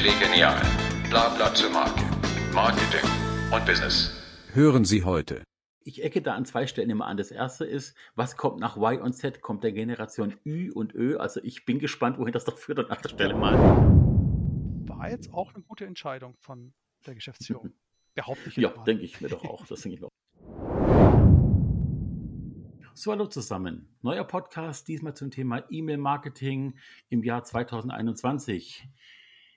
Chili Genial. Blabla zur Marke. Marketing und Business. Hören Sie heute. Ich ecke da an zwei Stellen immer an. Das erste ist, was kommt nach Y und Z? Kommt der Generation Ü und Ö? Also ich bin gespannt, wohin das doch führt an erster Stelle mal. War jetzt auch eine gute Entscheidung von der Geschäftsführung. Behaupte ich Ja, denke ich mir doch auch. Das denke ich mir auch. So, hallo zusammen. Neuer Podcast, diesmal zum Thema E-Mail-Marketing im Jahr 2021.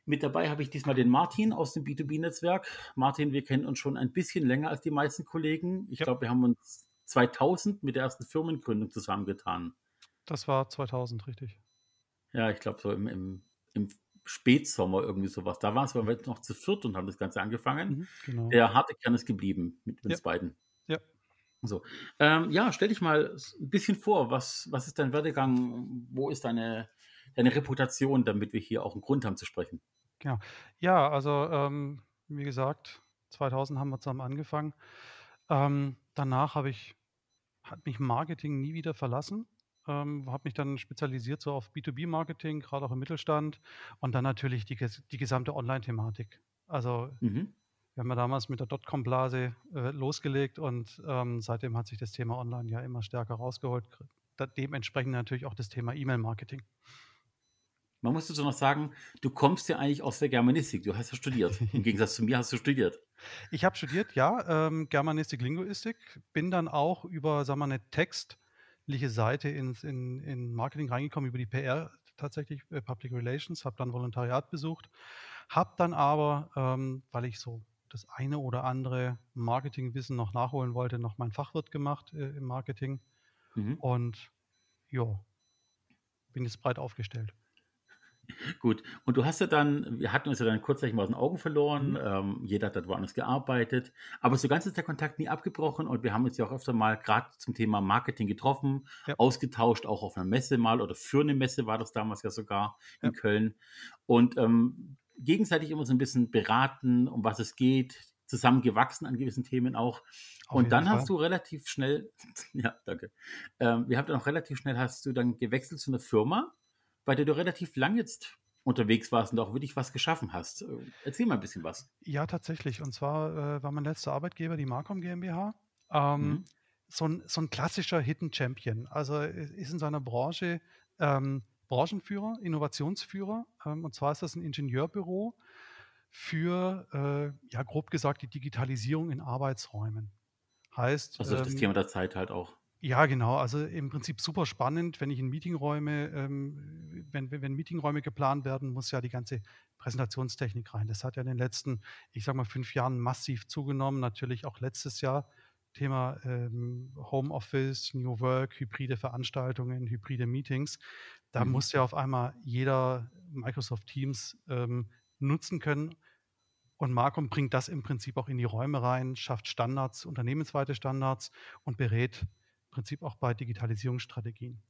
Mit dabei habe ich diesmal den Martin aus dem B2B-Netzwerk. Martin, wir kennen uns schon ein bisschen länger als die meisten Kollegen. Ich Ja. glaube, wir haben uns 2000 mit der ersten Firmengründung zusammengetan. Das war 2000, richtig. Ja, ich glaube, so im, im, im Spätsommer irgendwie sowas. Da waren es aber noch zu viert und haben das Ganze angefangen. Mhm, genau. Der harte Kern ist geblieben mit uns Ja. beiden. Ja. So. Ähm, ja, stell dich mal ein bisschen vor. Was, was ist dein Werdegang? Wo ist deine, deine Reputation, damit wir hier auch einen Grund haben zu sprechen? Genau. Ja, also ähm, wie gesagt, 2000 haben wir zusammen angefangen. Ähm, danach habe ich, hat mich Marketing nie wieder verlassen. Ähm, habe mich dann spezialisiert so auf B2B-Marketing, gerade auch im Mittelstand und dann natürlich die, die gesamte Online-Thematik. Also Mhm. wir haben ja damals mit der Dotcom-Blase äh, losgelegt und ähm, seitdem hat sich das Thema Online ja immer stärker rausgeholt. Dementsprechend natürlich auch das Thema E-Mail-Marketing. Man muss dazu noch sagen, du kommst ja eigentlich aus der Germanistik. Du hast ja studiert. Im Gegensatz zu mir hast du studiert. Ich habe studiert, ja, ähm, Germanistik, Linguistik, bin dann auch über, sagen wir mal, eine textliche Seite ins, in, in Marketing reingekommen, über die PR tatsächlich, äh, Public Relations, habe dann Volontariat besucht, habe dann aber, ähm, weil ich so das eine oder andere Marketingwissen noch nachholen wollte, noch mein Fachwirt gemacht äh, im Marketing Mhm. und ja, bin jetzt breit aufgestellt. Gut. Und du hast ja dann, wir hatten uns ja dann kurzzeitig mal aus den Augen verloren. Mhm. Ähm, jeder hat dort woanders gearbeitet. Aber so ganz ist der Kontakt nie abgebrochen und wir haben uns ja auch öfter mal gerade zum Thema Marketing getroffen, Ja. ausgetauscht, auch auf einer Messe mal oder für eine Messe war das damals ja sogar in Ja. Köln. Und ähm, gegenseitig immer so ein bisschen beraten, um was es geht, zusammengewachsen an gewissen Themen auch. Auf Und dann Fall. hast du relativ schnell, ja, danke. Ähm, wir haben dann auch relativ schnell, hast du dann gewechselt zu einer Firma, bei der du relativ lang jetzt unterwegs warst und auch wirklich was geschaffen hast. Äh, Erzähl mal ein bisschen was. Ja, tatsächlich. Und zwar äh, war mein letzter Arbeitgeber die Marcom GmbH. Ähm, Mhm. so, ein, so ein klassischer Hidden Champion. Also ist in seiner Branche ähm, Branchenführer, Innovationsführer. Ähm, und zwar ist das ein Ingenieurbüro für, äh, ja, grob gesagt, die Digitalisierung in Arbeitsräumen. Heißt, Also das ähm, Thema der Zeit halt auch. Ja, genau. Also im Prinzip super spannend, wenn ich in Meetingräume, ähm, wenn, wenn Meetingräume geplant werden, muss ja die ganze Präsentationstechnik rein. Das hat ja in den letzten, ich sag mal, fünf Jahren massiv zugenommen. Natürlich auch letztes Jahr Thema ähm, Homeoffice, New Work, hybride Veranstaltungen, hybride Meetings. Da Mhm. muss ja auf einmal jeder Microsoft Teams ähm, nutzen können. Und Marcom bringt das im Prinzip auch in die Räume rein, schafft Standards, unternehmensweite Standards und berät Prinzip auch bei Digitalisierungsstrategien.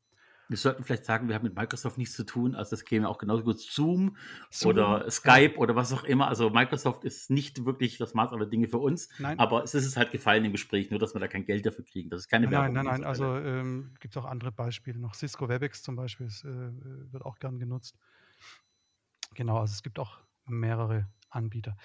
Wir sollten vielleicht sagen, wir haben mit Microsoft nichts zu tun. Also das käme auch genauso gut Zoom, Zoom, oder Skype oder was auch immer. Also Microsoft ist nicht wirklich das Maß aller Dinge für uns. Nein. Aber es ist es halt gefallen im Gespräch, nur dass wir da kein Geld dafür kriegen. Das ist keine Nein, Werbung. nein, nein. dieser Also ähm, gibt es auch andere Beispiele noch. Cisco WebEx zum Beispiel ist, äh, wird auch gern genutzt. Genau, also es gibt auch mehrere Anbieter.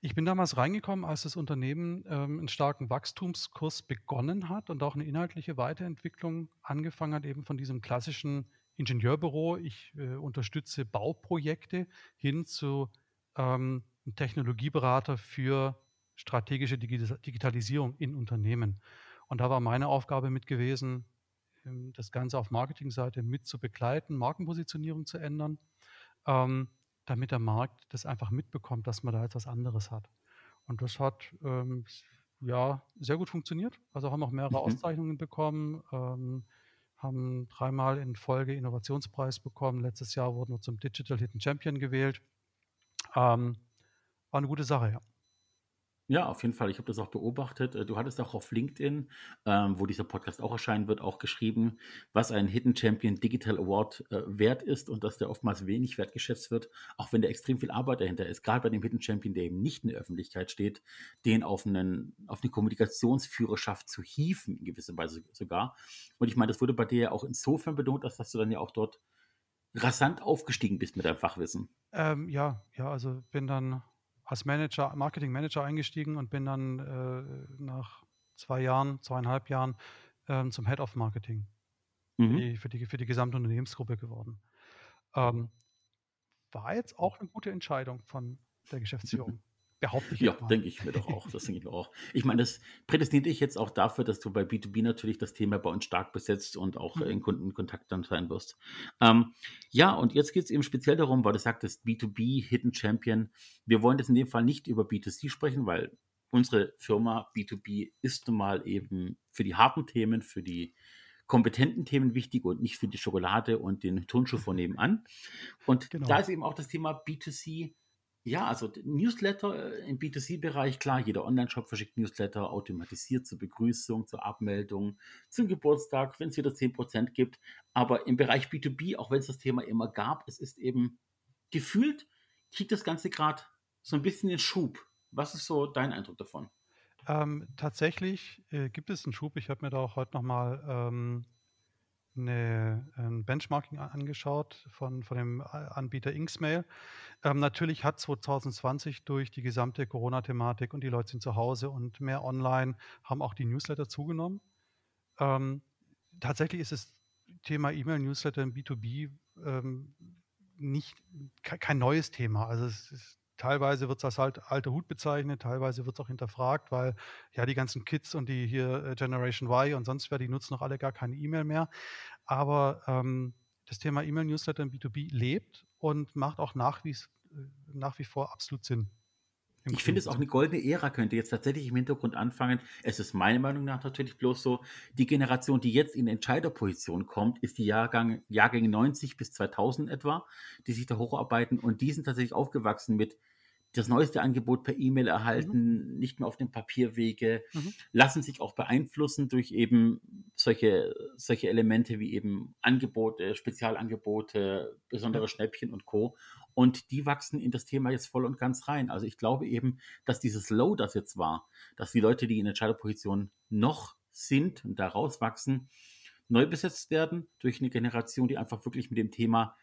Ich bin damals reingekommen, als das Unternehmen ähm, einen starken Wachstumskurs begonnen hat und auch eine inhaltliche Weiterentwicklung angefangen hat, eben von diesem klassischen Ingenieurbüro. Ich äh, unterstütze Bauprojekte hin zu ähm, einem Technologieberater für strategische Digi- Digitalisierung in Unternehmen. Und da war meine Aufgabe mit gewesen, ähm, das Ganze auf Marketingseite mit zu begleiten, Markenpositionierung zu ändern, ähm, damit der Markt das einfach mitbekommt, dass man da etwas anderes hat. Und das hat ähm, ja sehr gut funktioniert. Also haben auch mehrere Mhm. Auszeichnungen bekommen, ähm, haben dreimal in Folge Innovationspreis bekommen. Letztes Jahr wurden wir zum Digital Hidden Champion gewählt. Ähm, war eine gute Sache, ja. Ja, auf jeden Fall. Ich habe das auch beobachtet. Äh, Du hattest auch auf LinkedIn, ähm, wo dieser Podcast auch erscheinen wird, auch geschrieben, was ein Hidden Champion Digital Award äh, wert ist und dass der oftmals wenig wertgeschätzt wird, auch wenn da extrem viel Arbeit dahinter ist. Gerade bei dem Hidden Champion, der eben nicht in der Öffentlichkeit steht, den auf, einen, auf eine Kommunikationsführerschaft zu hieven, in gewisser Weise sogar. Und ich meine, das wurde bei dir ja auch insofern betont, dass, dass du dann ja auch dort rasant aufgestiegen bist mit deinem Fachwissen. Ähm, ja, ja, also bin dann als Manager, Marketing-Manager eingestiegen und bin dann äh, nach zwei Jahren, zweieinhalb Jahren ähm, zum Head of Marketing für Mhm. die, für die, für die gesamte Unternehmensgruppe geworden. Ähm, war jetzt auch eine gute Entscheidung von der Geschäftsführung. Behaupte ich Ja, denke ich mir doch auch. Das denke ich mir auch. Ich meine, das prädestiniert dich jetzt auch dafür, dass du bei B2B natürlich das Thema bei uns stark besetzt und auch äh, in Mhm. Kundenkontakt dann sein wirst. Ähm, ja, und jetzt geht es eben speziell darum, weil du sagtest, B2B, Hidden Champion. Wir wollen jetzt in dem Fall nicht über B2C sprechen, weil unsere Firma B2B ist nun mal eben für die harten Themen, für die kompetenten Themen wichtig und nicht für die Schokolade und den Turnschuh von nebenan. Und da Genau. ist eben auch das Thema B2C. Ja, also Newsletter äh, im B2C-Bereich, klar, jeder Online-Shop verschickt Newsletter automatisiert zur Begrüßung, zur Abmeldung, zum Geburtstag, wenn es wieder 10% gibt. Aber im Bereich B2B, auch wenn es das Thema immer gab, es ist eben gefühlt, kriegt das Ganze gerade so ein bisschen den Schub. Was ist so dein Eindruck davon? Ähm, tatsächlich äh, gibt es einen Schub. Ich habe mir da auch heute nochmal ähm, eine, ein Benchmarking angeschaut von, von dem A- Anbieter Inksmail. Ähm, natürlich hat 2020 durch die gesamte Corona-Thematik und die Leute sind zu Hause und mehr online, haben auch die Newsletter zugenommen. Ähm, tatsächlich ist das Thema E-Mail-Newsletter im B2B ähm, nicht ke- kein neues Thema. Also es ist, teilweise wird es als halt alter Hut bezeichnet, teilweise wird es auch hinterfragt, weil ja die ganzen Kids und die hier äh, Generation Y und sonst wer, die nutzen noch alle gar keine E-Mail mehr. Aber ähm, das Thema E-Mail-Newsletter im B2B lebt und macht auch nach wie, äh, nach wie vor absolut Sinn. Ich finde es auch eine goldene Ära könnte jetzt tatsächlich im Hintergrund anfangen. Es ist meiner Meinung nach natürlich bloß so, die Generation, die jetzt in Entscheiderposition kommt, ist die Jahrgang, Jahrgänge 90 bis 2000 etwa, die sich da hocharbeiten und die sind tatsächlich aufgewachsen mit das neueste Angebot per E-Mail Mhm. erhalten, nicht mehr auf dem Papierwege, Mhm. lassen sich auch beeinflussen durch eben solche, solche Elemente wie eben Angebote, Spezialangebote, besondere. Schnäppchen und Co. Und die wachsen in das Thema jetzt voll und ganz rein. Also ich glaube eben, dass dieses Low, das jetzt war, dass die Leute, die in Entscheiderpositionen noch sind und da rauswachsen, neu besetzt werden durch eine Generation, die einfach wirklich mit dem Thema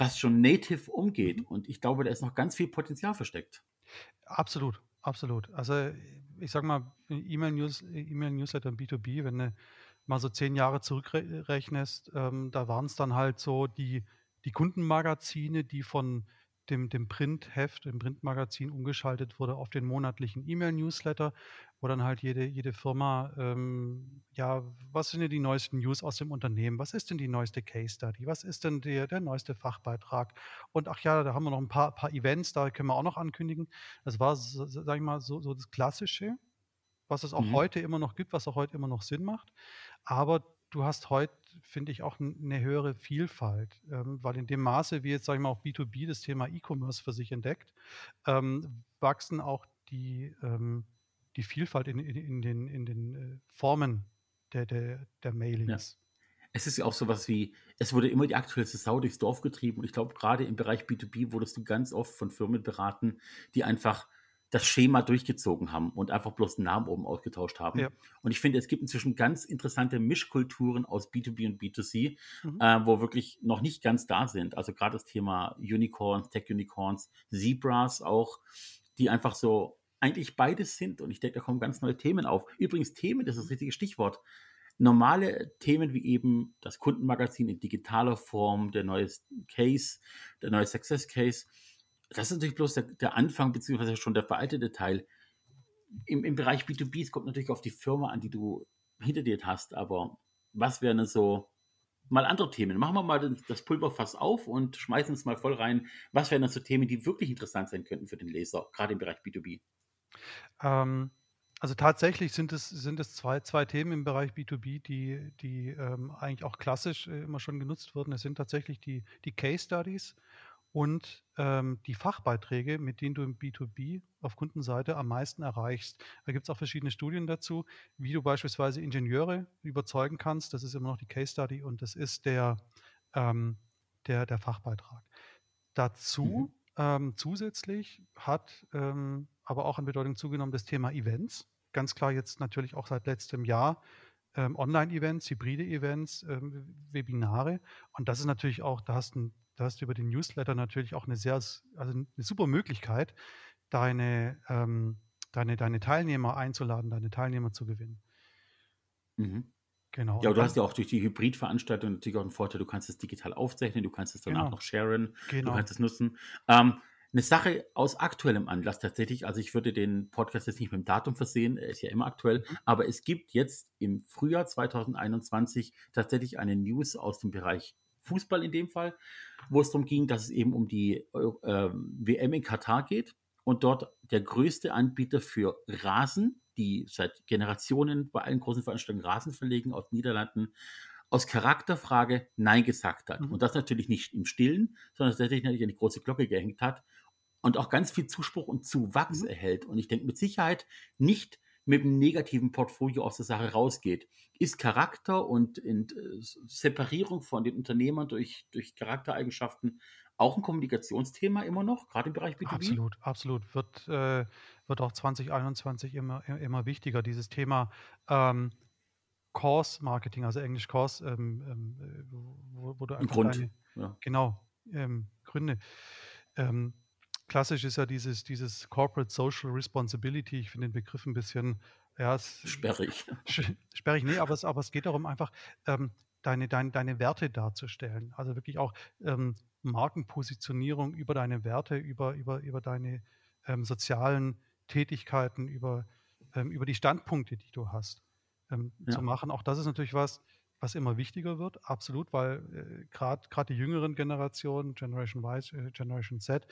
fast schon native umgeht. Mhm. Und ich glaube, da ist noch ganz viel Potenzial versteckt. Absolut, absolut. Also ich sag mal, E-Mail-News, E-Mail-Newsletter im B2B, wenn du mal so zehn Jahre zurückrechnest, ähm, da waren es dann halt so die, die Kundenmagazine, die von dem, dem Printheft, dem Printmagazin umgeschaltet wurde auf den monatlichen E-Mail-Newsletter, wo dann halt jede, jede Firma, ähm, ja, was sind denn die neuesten News aus dem Unternehmen? Was ist denn die neueste Case Study? Was ist denn der, der neueste Fachbeitrag? Und ach ja, da haben wir noch ein paar, paar Events, da können wir auch noch ankündigen. Das war, sag ich mal, so, so das Klassische, was es auch Mhm. heute immer noch gibt, was auch heute immer noch Sinn macht. Aber du hast heute, finde ich, auch eine höhere Vielfalt, ähm, weil in dem Maße, wie jetzt, sage ich mal, auch B2B das Thema E-Commerce für sich entdeckt, ähm, wachsen auch die, ähm, die Vielfalt in, in, in den, in den äh, Formen der, der, der Ja. Mailings. Es ist ja auch sowas wie, es wurde immer die aktuellste Sau durchs Dorf getrieben. Und ich glaube, gerade im Bereich B2B wurdest du ganz oft von Firmen beraten, die einfach das Schema durchgezogen haben und einfach bloß den Namen oben ausgetauscht haben. Ja. Und ich finde, es gibt inzwischen ganz interessante Mischkulturen aus B2B und B2C, Mhm. äh, wo wirklich noch nicht ganz da sind. Also gerade das Thema Unicorns, Tech-Unicorns, Zebras auch, die einfach so eigentlich beides sind. Und ich denke, da kommen ganz neue Themen auf. Übrigens, Themen, das ist das richtige Stichwort normale Themen wie eben das Kundenmagazin in digitaler Form, der neue Case, der neue Success Case, das ist natürlich bloß der, der Anfang, beziehungsweise schon der veraltete Teil. Im, Im Bereich B2B, es kommt natürlich auf die Firma an, die du hinter dir hast, aber was wären so mal andere Themen? Machen wir mal das- Pulverfass auf und schmeißen es mal voll rein. Was wären das so Themen, die wirklich interessant sein könnten für den Leser, gerade im Bereich B2B? Ähm, also tatsächlich sind es, sind es zwei, zwei Themen im Bereich B2B, die, die ähm, eigentlich auch klassisch äh, immer schon genutzt wurden. Es sind tatsächlich die, die Case Studies und ähm, die Fachbeiträge, mit denen du im B2B auf Kundenseite am meisten erreichst. Da gibt es auch verschiedene Studien dazu, wie du beispielsweise Ingenieure überzeugen kannst. Das ist immer noch die Case Study und das ist der, ähm, der, der Fachbeitrag. Dazu ähm, zusätzlich hat ähm, aber auch an Bedeutung zugenommen das Thema Events. Ganz klar jetzt natürlich auch seit letztem Jahr ähm, Online-Events, hybride Events, ähm, Webinare. Und das ist natürlich auch, da hast, ein, da hast du über den Newsletter natürlich auch eine sehr, also eine super Möglichkeit, deine, ähm, deine, deine Teilnehmer einzuladen, deine Teilnehmer zu gewinnen. Mhm. Genau. Ja, du hast ja auch durch die Hybridveranstaltung natürlich auch einen Vorteil, du kannst es digital aufzeichnen, du kannst es danach genau, noch sharen, du genau. kannst es nutzen. Ähm, eine Sache aus aktuellem Anlass tatsächlich, also ich würde den Podcast jetzt nicht mit dem Datum versehen, er ist ja immer aktuell, Mhm. aber es gibt jetzt im Frühjahr 2021 tatsächlich eine News aus dem Bereich Fußball in dem Fall, wo es darum ging, dass es eben um die ähm, WM in Katar geht und dort der größte Anbieter für Rasen, die seit Generationen bei allen großen Veranstaltungen Rasen verlegen aus den Niederlanden, aus Charakterfrage Nein gesagt hat. Mhm. Und das natürlich nicht im Stillen, sondern tatsächlich natürlich an die große Glocke gehängt hat und auch ganz viel Zuspruch und Zuwachs Mhm. erhält. Und ich denke mit Sicherheit nicht mit einem negativen Portfolio aus der Sache rausgeht. Ist Charakter und in, äh, Separierung von den Unternehmern durch, durch Charaktereigenschaften auch ein Kommunikationsthema immer noch, gerade im Bereich B2B? Absolut, absolut. Wird, äh, wird auch 2021 immer, immer wichtiger, dieses Thema ähm, Course Marketing, also Englisch Course, ähm, ähm, äh, wo, wo du Ein einfach Grund. deine, Ja. genau, ähm, Gründe. Klassisch ist ja dieses, dieses Corporate Social Responsibility. Ich finde den Begriff ein bisschen, ja, es, Sperrig. sperrig, nee, aber es, aber es geht darum, einfach ähm, deine, deine, deine Werte darzustellen. Also wirklich auch ähm, Markenpositionierung über deine Werte, über, über, über deine ähm, sozialen Tätigkeiten, über, ähm, über die Standpunkte, die du hast, ähm, zu Ja. machen. Auch das ist natürlich was, was immer wichtiger wird, absolut, weil äh, gerade die jüngeren Generationen, Generation Y, äh, Generation Z,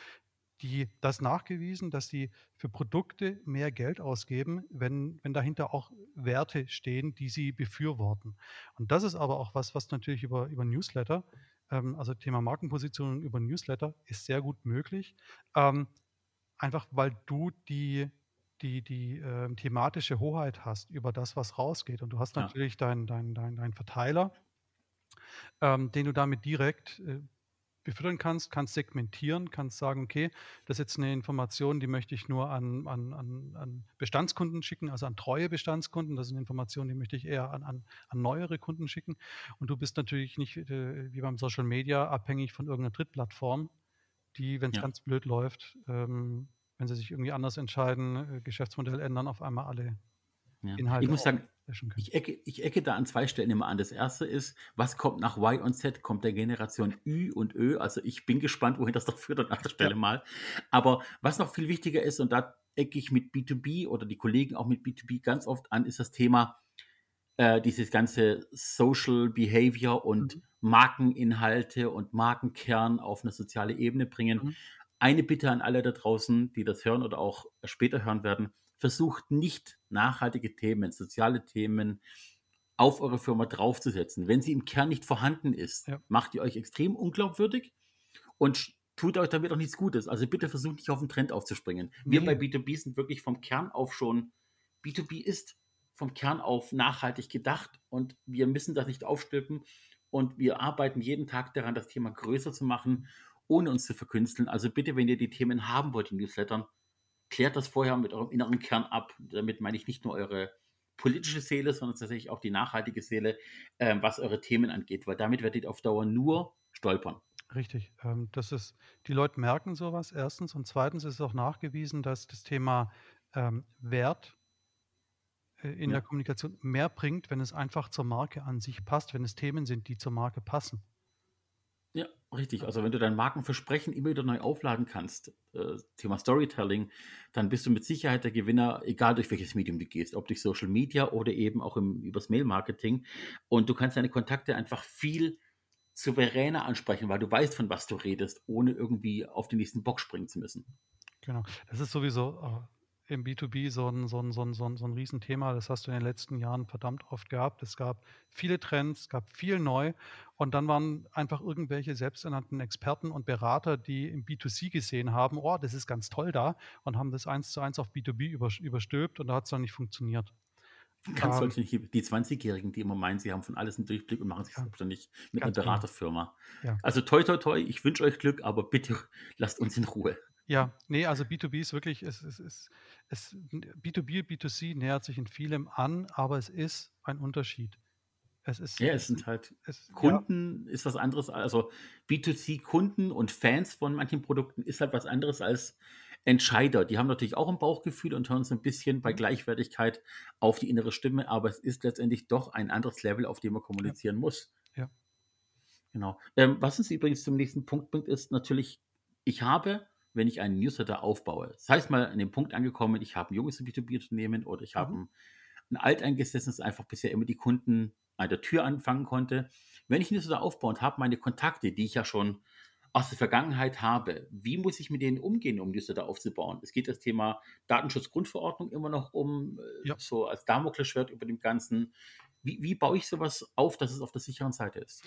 die das nachgewiesen, dass die für Produkte mehr Geld ausgeben, wenn, wenn dahinter auch Werte stehen, die sie befürworten. Und das ist aber auch was, was natürlich über, über Newsletter, ähm, also Thema Markenpositionierung über Newsletter, ist sehr gut möglich. Ähm, einfach weil du die, die, die ähm, thematische Hoheit hast über das, was rausgeht. Und du hast Ja. natürlich deinen dein, dein, dein Verteiler, ähm, den du damit direkt äh, befüttern kannst, kannst segmentieren, kannst sagen, okay, das ist jetzt eine Information, die möchte ich nur an, an, an, an Bestandskunden schicken, also an treue Bestandskunden. Das ist eine Information, die möchte ich eher an, an, an neuere Kunden schicken. Und du bist natürlich nicht äh, wie beim Social Media abhängig von irgendeiner Drittplattform, die, wenn es Ja. ganz blöd läuft, ähm, wenn sie sich irgendwie anders entscheiden, äh, Geschäftsmodell ändern, auf einmal alle Ja. Ich Inhalte muss auch sagen. Ich ecke, ich ecke da an zwei Stellen immer an. Das erste ist, was kommt nach Y und Z? Kommt der Generation Ü und Ö? Also ich bin gespannt, wohin das doch führt an anderer Stelle Ja. mal. Aber was noch viel wichtiger ist, und da ecke ich mit B2B oder die Kollegen auch mit B2B ganz oft an, ist das Thema äh, dieses ganze Social Behavior und Mhm. Markeninhalte und Markenkern auf eine soziale Ebene bringen. Mhm. Eine Bitte an alle da draußen, die das hören oder auch später hören werden, versucht nicht nachhaltige Themen, soziale Themen auf eure Firma draufzusetzen. Wenn sie im Kern nicht vorhanden ist, Ja. macht ihr euch extrem unglaubwürdig und tut euch damit auch nichts Gutes. Also bitte versucht nicht auf den Trend aufzuspringen. Wir Nee. bei B2B sind wirklich vom Kern auf schon, B2B ist vom Kern auf nachhaltig gedacht und wir müssen das nicht aufstülpen und wir arbeiten jeden Tag daran, das Thema größer zu machen, ohne uns zu verkünsteln. Also bitte, wenn ihr die Themen haben wollt in Newslettern, klärt das vorher mit eurem inneren Kern ab. Damit meine ich nicht nur eure politische Seele, sondern tatsächlich auch die nachhaltige Seele, ähm, was eure Themen angeht, weil damit werdet ihr auf Dauer nur stolpern. Richtig. Ähm, das ist, die Leute merken sowas erstens und zweitens ist auch nachgewiesen, dass das Thema ähm, Wert äh, in Ja. der Kommunikation mehr bringt, wenn es einfach zur Marke an sich passt, wenn es Themen sind, die zur Marke passen. Richtig. Also wenn du dein Markenversprechen immer wieder neu aufladen kannst, äh, Thema Storytelling, dann bist du mit Sicherheit der Gewinner, egal durch welches Medium du gehst, ob durch Social Media oder eben auch im, übers Mail-Marketing. Und du kannst deine Kontakte einfach viel souveräner ansprechen, weil du weißt, von was du redest, ohne irgendwie auf den nächsten Bock springen zu müssen. Genau. Das ist sowieso äh, im B2B so ein, so, ein, so, ein, so, ein, so ein Riesenthema. Das hast du in den letzten Jahren verdammt oft gehabt. Es gab viele Trends, es gab viel neu und dann waren einfach irgendwelche selbsternannten Experten und Berater, die im B2C gesehen haben, oh, das ist ganz toll da und haben das eins zu eins auf B2B übers- überstülpt und da hat es dann nicht funktioniert. Ganz Ähm, solche, die 20-Jährigen, die immer meinen, sie haben von alles einen Durchblick und machen sich Ja, selbstständig mit einer genau. Beraterfirma. Ja. Also toi toi toi, ich wünsche euch Glück, aber bitte lasst uns in Ruhe. Ja, nee, also B2B ist wirklich, es, es, es, es, B2B, B2C nähert sich in vielem an, aber es ist ein Unterschied. Es ist, Ja, es sind halt es, ja, Kunden ist was anderes, also B2C-Kunden und Fans von manchen Produkten ist halt was anderes als Entscheider. Die haben natürlich auch ein Bauchgefühl und hören so ein bisschen bei mhm, Gleichwertigkeit auf die innere Stimme, aber es ist letztendlich doch ein anderes Level, auf dem man ja, kommunizieren muss. ja. Genau. Ähm, was uns übrigens zum nächsten Punkt bringt, ist natürlich, ich habe, wenn ich einen Newsletter aufbaue, das heißt mal an dem Punkt angekommen, ich habe ein junges B2B-Unternehmen oder ich habe Mhm. ein, ein alteingesessenes, einfach bisher immer die Kunden an der Tür anfangen konnte. Wenn ich einen Newsletter aufbaue und habe meine Kontakte, die ich ja schon aus der Vergangenheit habe, wie muss ich mit denen umgehen, um Newsletter aufzubauen? Es geht das Thema Datenschutzgrundverordnung immer noch um, äh, Ja. so als Damoklesschwert über dem Ganzen. Wie, wie baue ich sowas auf, dass es auf der sicheren Seite ist?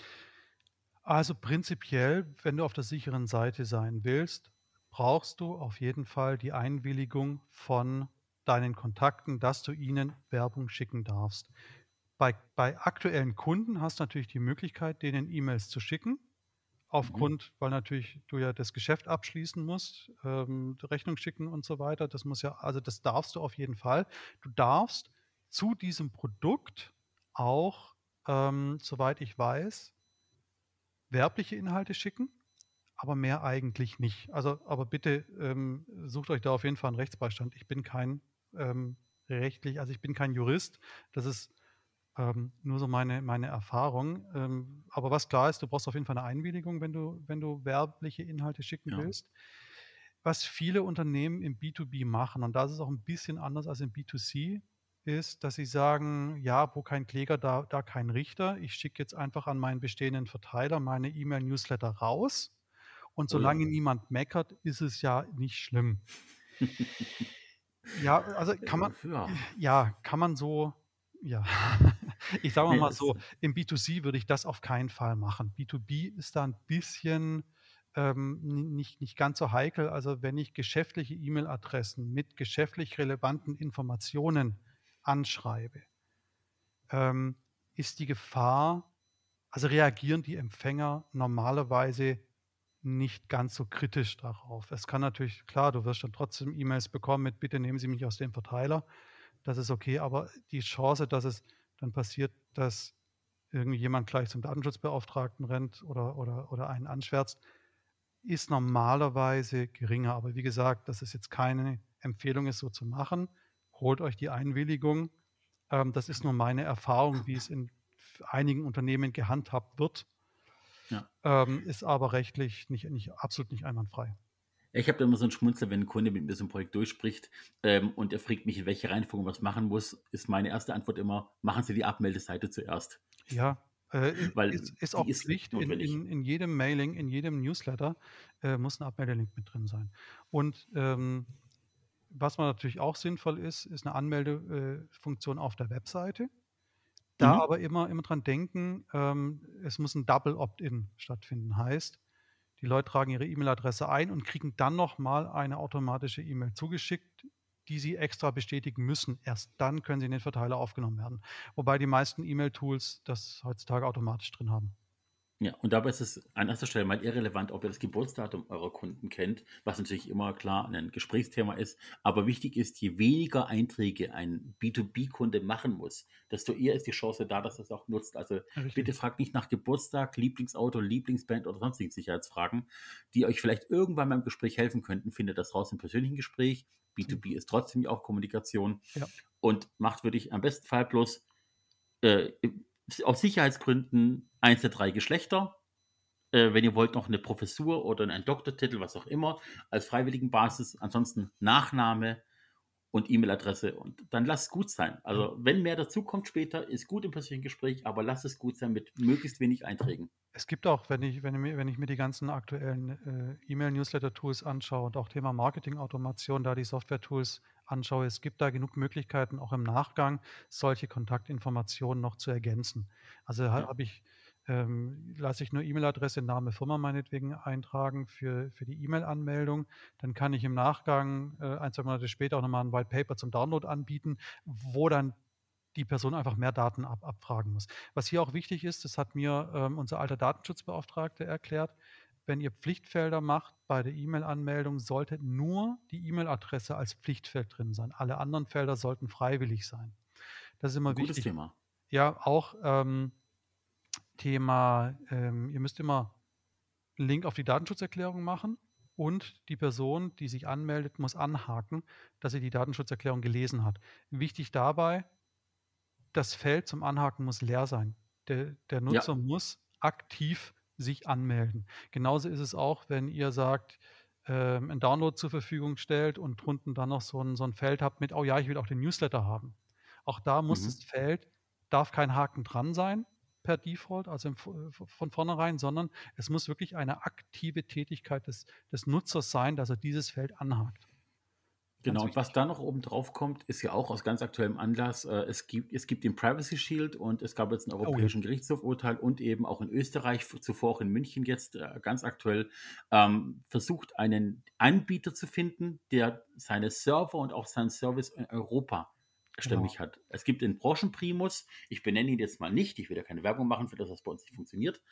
Also prinzipiell, wenn du auf der sicheren Seite sein willst, brauchst du auf jeden Fall die Einwilligung von deinen Kontakten, dass du ihnen Werbung schicken darfst. Bei, bei aktuellen Kunden hast du natürlich die Möglichkeit, denen E-Mails zu schicken. Mhm. Aufgrund, weil natürlich du ja das Geschäft abschließen musst, ähm, Rechnung schicken und so weiter. Das muss ja, also das darfst du auf jeden Fall. Du darfst zu diesem Produkt auch, ähm, soweit ich weiß, werbliche Inhalte schicken, aber mehr eigentlich nicht. Also, aber bitte ähm, sucht euch da auf jeden Fall einen Rechtsbeistand. Ich bin kein ähm, rechtlich, also ich bin kein Jurist. Das ist ähm, nur so meine, meine Erfahrung. Ähm, aber was klar ist, du brauchst auf jeden Fall eine Einwilligung, wenn du, wenn du werbliche Inhalte schicken Ja. willst. Was viele Unternehmen im B2B machen, und das ist auch ein bisschen anders als im B2C, ist, dass sie sagen, ja, wo kein Kläger, da, da kein Richter. Ich schicke jetzt einfach an meinen bestehenden Verteiler meine E-Mail-Newsletter raus. Und Oh ja. solange niemand meckert, ist es ja nicht schlimm. Ja, also kann man, ja. ja, kann man so, ja. Ich sage Nee, mal es, so, im B2C würde ich das auf keinen Fall machen. B2B ist da ein bisschen ähm, nicht, nicht ganz so heikel. Also wenn ich geschäftliche E-Mail-Adressen mit geschäftlich relevanten Informationen anschreibe, ähm, ist die Gefahr, also reagieren die Empfänger normalerweise nicht ganz so kritisch darauf. Es kann natürlich, klar, du wirst dann trotzdem E-Mails bekommen mit, bitte nehmen Sie mich aus dem Verteiler. Das ist okay, aber die Chance, dass es dann passiert, dass irgendwie jemand gleich zum Datenschutzbeauftragten rennt oder, oder, oder einen anschwärzt, ist normalerweise geringer. Aber wie gesagt, das ist jetzt keine Empfehlung, es so zu machen. Holt euch die Einwilligung. Ähm, das ist nur meine Erfahrung, wie es in einigen Unternehmen gehandhabt wird. Ja. Ähm, ist aber rechtlich nicht, nicht, absolut nicht einwandfrei. Ich habe da immer so einen Schmunzel, wenn ein Kunde mit mir so ein Projekt durchspricht ähm, und er fragt mich, in welche Reihenfolge was machen muss, ist meine erste Antwort immer, machen Sie die Abmeldeseite zuerst. Ja, äh, Weil ist, ist auch ist Pflicht. In, in, in jedem Mailing, in jedem Newsletter äh, muss ein Abmeldelink mit drin sein. Und ähm, was man natürlich auch sinnvoll ist, ist eine Anmeldefunktion auf der Webseite. Da Mhm. aber immer, immer dran denken, ähm, es muss ein Double Opt-in stattfinden. Heißt, die Leute tragen ihre E-Mail-Adresse ein und kriegen dann nochmal eine automatische E-Mail zugeschickt, die sie extra bestätigen müssen. Erst dann können sie in den Verteiler aufgenommen werden. Wobei die meisten E-Mail-Tools das heutzutage automatisch drin haben. Ja, und dabei ist es an erster Stelle mal irrelevant, ob ihr das Geburtsdatum eurer Kunden kennt, was natürlich immer klar ein Gesprächsthema ist. Aber wichtig ist, je weniger Einträge ein B2B-Kunde machen muss, desto eher ist die Chance da, dass er es auch nutzt. Also Richtig. bitte fragt nicht nach Geburtstag, Lieblingsauto, Lieblingsband oder sonstigen Sicherheitsfragen, die euch vielleicht irgendwann beim Gespräch helfen könnten. Findet das raus im persönlichen Gespräch. B2B ist trotzdem ja auch Kommunikation. Ja. Und macht würde ich am besten Fall bloß äh, aus Sicherheitsgründen eins der drei Geschlechter. Äh, wenn ihr wollt, noch eine Professur oder einen Doktortitel, was auch immer, als freiwilligen Basis. Ansonsten Nachname und E-Mail-Adresse. Und dann lasst es gut sein. Also, wenn mehr dazu kommt später, ist gut im persönlichen Gespräch, aber lasst es gut sein mit möglichst wenig Einträgen. Es gibt auch, wenn ich, wenn ich, mir, wenn ich mir die ganzen aktuellen äh, E-Mail-Newsletter-Tools anschaue und auch Thema Marketing-Automation, da die Software-Tools anschaue, es gibt da genug Möglichkeiten, auch im Nachgang solche Kontaktinformationen noch zu ergänzen. Also Ja. habe ich, ähm, lasse ich nur E-Mail-Adresse, Name, Firma meinetwegen eintragen für, für die E-Mail-Anmeldung. Dann kann ich im Nachgang äh, ein, zwei Monate später auch nochmal ein White Paper zum Download anbieten, wo dann die Person einfach mehr Daten ab, abfragen muss. Was hier auch wichtig ist, das hat mir ähm, unser alter Datenschutzbeauftragter erklärt, wenn ihr Pflichtfelder macht bei der E-Mail-Anmeldung, sollte nur die E-Mail-Adresse als Pflichtfeld drin sein. Alle anderen Felder sollten freiwillig sein. Das ist immer Gutes wichtig. Thema. Ja, auch ähm, Thema, ähm, ihr müsst immer einen Link auf die Datenschutzerklärung machen und die Person, die sich anmeldet, muss anhaken, dass sie die Datenschutzerklärung gelesen hat. Wichtig dabei, das Feld zum Anhaken muss leer sein. Der, der Ja. Nutzer muss aktiv sich anmelden. Genauso ist es auch, wenn ihr sagt, ähm, ein Download zur Verfügung stellt und drunten dann noch so ein, so ein Feld habt mit, oh ja, ich will auch den Newsletter haben. Auch da muss Mhm. das Feld, darf kein Haken dran sein per Default, also im, Vo- von vornherein, sondern es muss wirklich eine aktive Tätigkeit des, des Nutzers sein, dass er dieses Feld anhakt. Genau, und was da noch oben drauf kommt, ist ja auch aus ganz aktuellem Anlass, äh, es gibt, es gibt den Privacy Shield und es gab jetzt ein Oh ja. europäischen Gerichtshofurteil und eben auch in Österreich, zuvor auch in München jetzt äh, ganz aktuell, ähm, versucht einen Anbieter zu finden, der seine Server und auch seinen Service in Europa Genau. stämmig hat. Es gibt den Branchenprimus, ich benenne ihn jetzt mal nicht, ich will ja keine Werbung machen für das, was bei uns nicht funktioniert,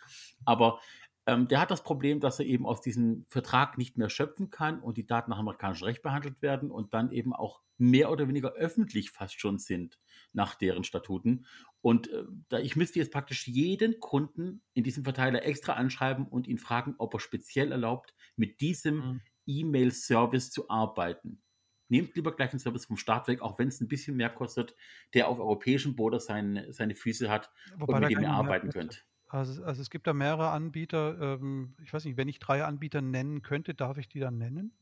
aber ähm, der hat das Problem, dass er eben aus diesem Vertrag nicht mehr schöpfen kann und die Daten nach amerikanischem Recht behandelt werden und dann eben auch mehr oder weniger öffentlich fast schon sind nach deren Statuten. Und äh, da ich müsste jetzt praktisch jeden Kunden in diesem Verteiler extra anschreiben und ihn fragen, ob er speziell erlaubt, mit diesem Mhm. E-Mail-Service zu arbeiten. Nehmt lieber gleich einen Service vom Start weg, auch wenn es ein bisschen mehr kostet, der auf europäischem Boden seine, seine Füße hat Wobei und mit dem ihr arbeiten könnt. Also, also es gibt da mehrere Anbieter. Ähm, ich weiß nicht, wenn ich drei Anbieter nennen könnte, darf ich die dann nennen?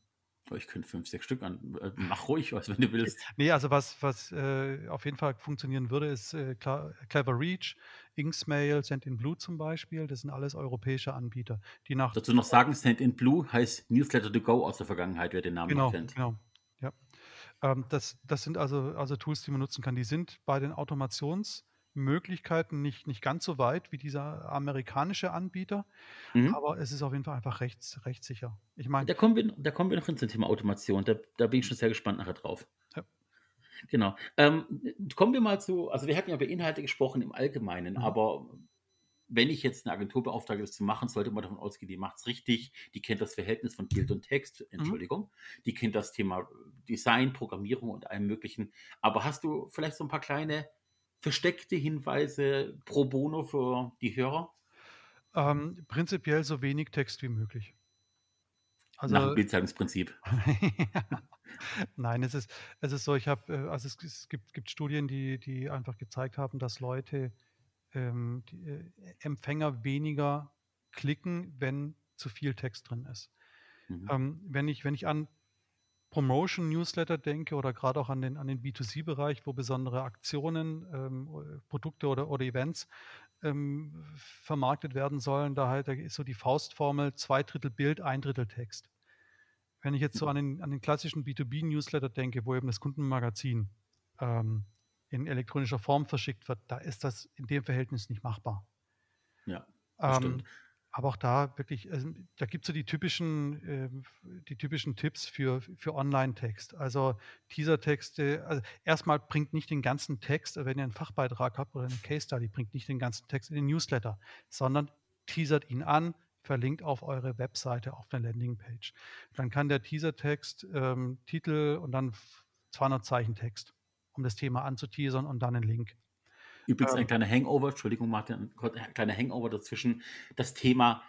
Oh, Ich könnte fünf, sechs Stück an. äh, Mach ruhig was, wenn du willst. Nee, also was, was äh, auf jeden Fall funktionieren würde, ist äh, Clever Reach, Inksmail, Sendinblue zum Beispiel. Das sind alles europäische Anbieter, die nach Dazu noch sagen, Send in Blue heißt Newsletter to go aus der Vergangenheit, wer den Namen noch Genau, kennt. genau. Ja. Ähm, das, das sind also, also Tools, die man nutzen kann. Die sind bei den Automationsmöglichkeiten nicht, nicht ganz so weit wie dieser amerikanische Anbieter, Mhm. aber es ist auf jeden Fall einfach rechts, rechtssicher. Ich meine, Da kommen, wir, da kommen wir noch hin zum Thema Automation. Da, da bin ich schon sehr gespannt nachher drauf. Ja. Genau. Ähm, kommen wir mal zu, also wir hatten ja über Inhalte gesprochen im Allgemeinen, Mhm. aber wenn ich jetzt eine Agentur beauftrage, das zu machen, sollte man davon ausgehen, die macht es richtig, die kennt das Verhältnis von Bild und Text, Mhm. Entschuldigung, die kennt das Thema Design, Programmierung und allem möglichen. Aber hast du vielleicht so ein paar kleine versteckte Hinweise pro bono für die Hörer? ähm, prinzipiell so wenig Text wie möglich. Nach dem Also, Bildzeitungsprinzip. nein, es ist, es ist so, ich habe, äh, also es, es gibt, gibt Studien, die, die einfach gezeigt haben, dass Leute, ähm, die, äh, Empfänger weniger klicken, wenn zu viel Text drin ist. Mhm. Ähm, wenn, ich, wenn ich an Promotion-Newsletter denke oder gerade auch an den, an den B2C-Bereich, wo besondere Aktionen, ähm, Produkte oder, oder Events ähm, vermarktet werden sollen, da, halt, da ist so die Faustformel zwei Drittel Bild, ein Drittel Text. Wenn ich jetzt so an den, an den klassischen B2B-Newsletter denke, wo eben das Kundenmagazin ähm, in elektronischer Form verschickt wird, da ist das in dem Verhältnis nicht machbar. Ja, das Ähm, stimmt. Aber auch da wirklich, also, da gibt es so die typischen, ähm, die typischen Tipps für, für Online-Text. Also Teaser-Texte, also erstmal bringt nicht den ganzen Text, wenn ihr einen Fachbeitrag habt oder eine Case-Study, bringt nicht den ganzen Text in den Newsletter, sondern teasert ihn an, verlinkt auf eure Webseite auf der Landingpage. Dann kann der Teaser-Text ähm, Titel und dann 200 Zeichen Text, um das Thema anzuteasern und dann einen Link. Übrigens ein Ähm, kleiner Hangover, Entschuldigung, Martin, ein kleiner Hangover dazwischen. Das Thema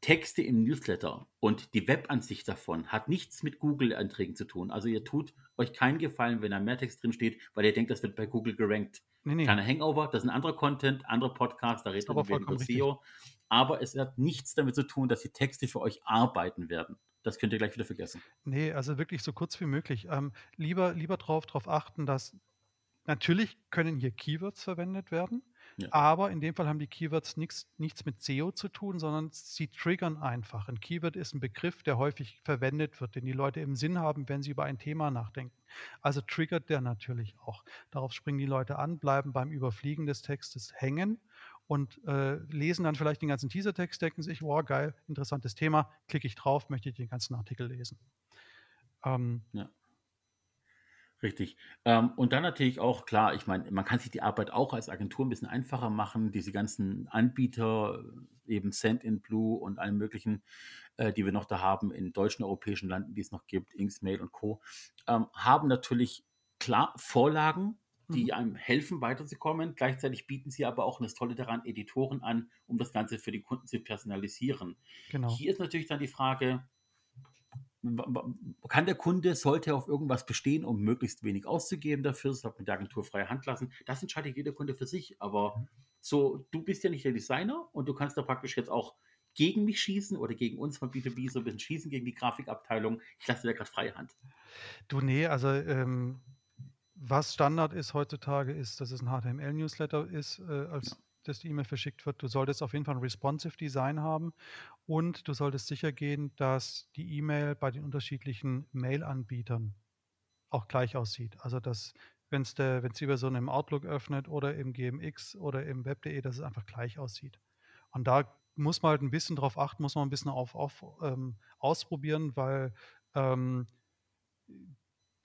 Texte im Newsletter und die Webansicht davon hat nichts mit Google-Einträgen zu tun. Also ihr tut euch keinen Gefallen, wenn da mehr Text drin steht, weil ihr denkt, das wird bei Google gerankt. nee, nee, Kleiner Hangover, das ist ein anderer Content, anderer Podcast, da aber wir über. SEO. Aber es hat nichts damit zu tun, dass die Texte für euch arbeiten werden. Das könnt ihr gleich wieder vergessen. Nee, also wirklich so kurz wie möglich. Ähm, lieber lieber darauf drauf achten, dass natürlich können hier Keywords verwendet werden, Ja. aber in dem Fall haben die Keywords nix, nichts mit SEO zu tun, sondern sie triggern einfach. Ein Keyword ist ein Begriff, der häufig verwendet wird, den die Leute im Sinn haben, wenn sie über ein Thema nachdenken. Also triggert der natürlich auch. Darauf springen die Leute an, bleiben beim Überfliegen des Textes hängen und äh, lesen dann vielleicht den ganzen Teasertext, denken sich, wow, geil, interessantes Thema, klicke ich drauf, möchte ich den ganzen Artikel lesen. Ähm, Ja. Richtig. Ähm, und dann natürlich auch, klar, ich meine, man kann sich die Arbeit auch als Agentur ein bisschen einfacher machen. Diese ganzen Anbieter, eben Send in Blue und allen möglichen, äh, die wir noch da haben in deutschen, europäischen Ländern, die es noch gibt, Inksmail und Co., ähm, haben natürlich klar Vorlagen, die Mhm. einem helfen, weiterzukommen. Gleichzeitig bieten sie aber auch, das Tolle daran, Editoren an, um das Ganze für die Kunden zu personalisieren. Genau. Hier ist natürlich dann die Frage, kann der Kunde, sollte er auf irgendwas bestehen, um möglichst wenig auszugeben dafür, das hat mit der Agentur freie Hand lassen. Das entscheidet jeder Kunde für sich. Aber so, du bist ja nicht der Designer und du kannst da praktisch jetzt auch gegen mich schießen oder gegen uns von B2B so ein bisschen schießen, gegen die Grafikabteilung. Ich lasse dir da gerade freie Hand. Du, nee, also ähm, was Standard ist heutzutage, ist, dass es ein HTML-Newsletter ist, äh, als dass die E-Mail verschickt wird. Du solltest auf jeden Fall ein responsive Design haben und du solltest sicher gehen, dass die E-Mail bei den unterschiedlichen Mail-Anbietern auch gleich aussieht. Also dass, wenn es über so einen Outlook öffnet oder im GMX oder im Web.de, dass es einfach gleich aussieht. Und da muss man halt ein bisschen drauf achten, muss man ein bisschen auf, auf ähm, ausprobieren, weil ähm,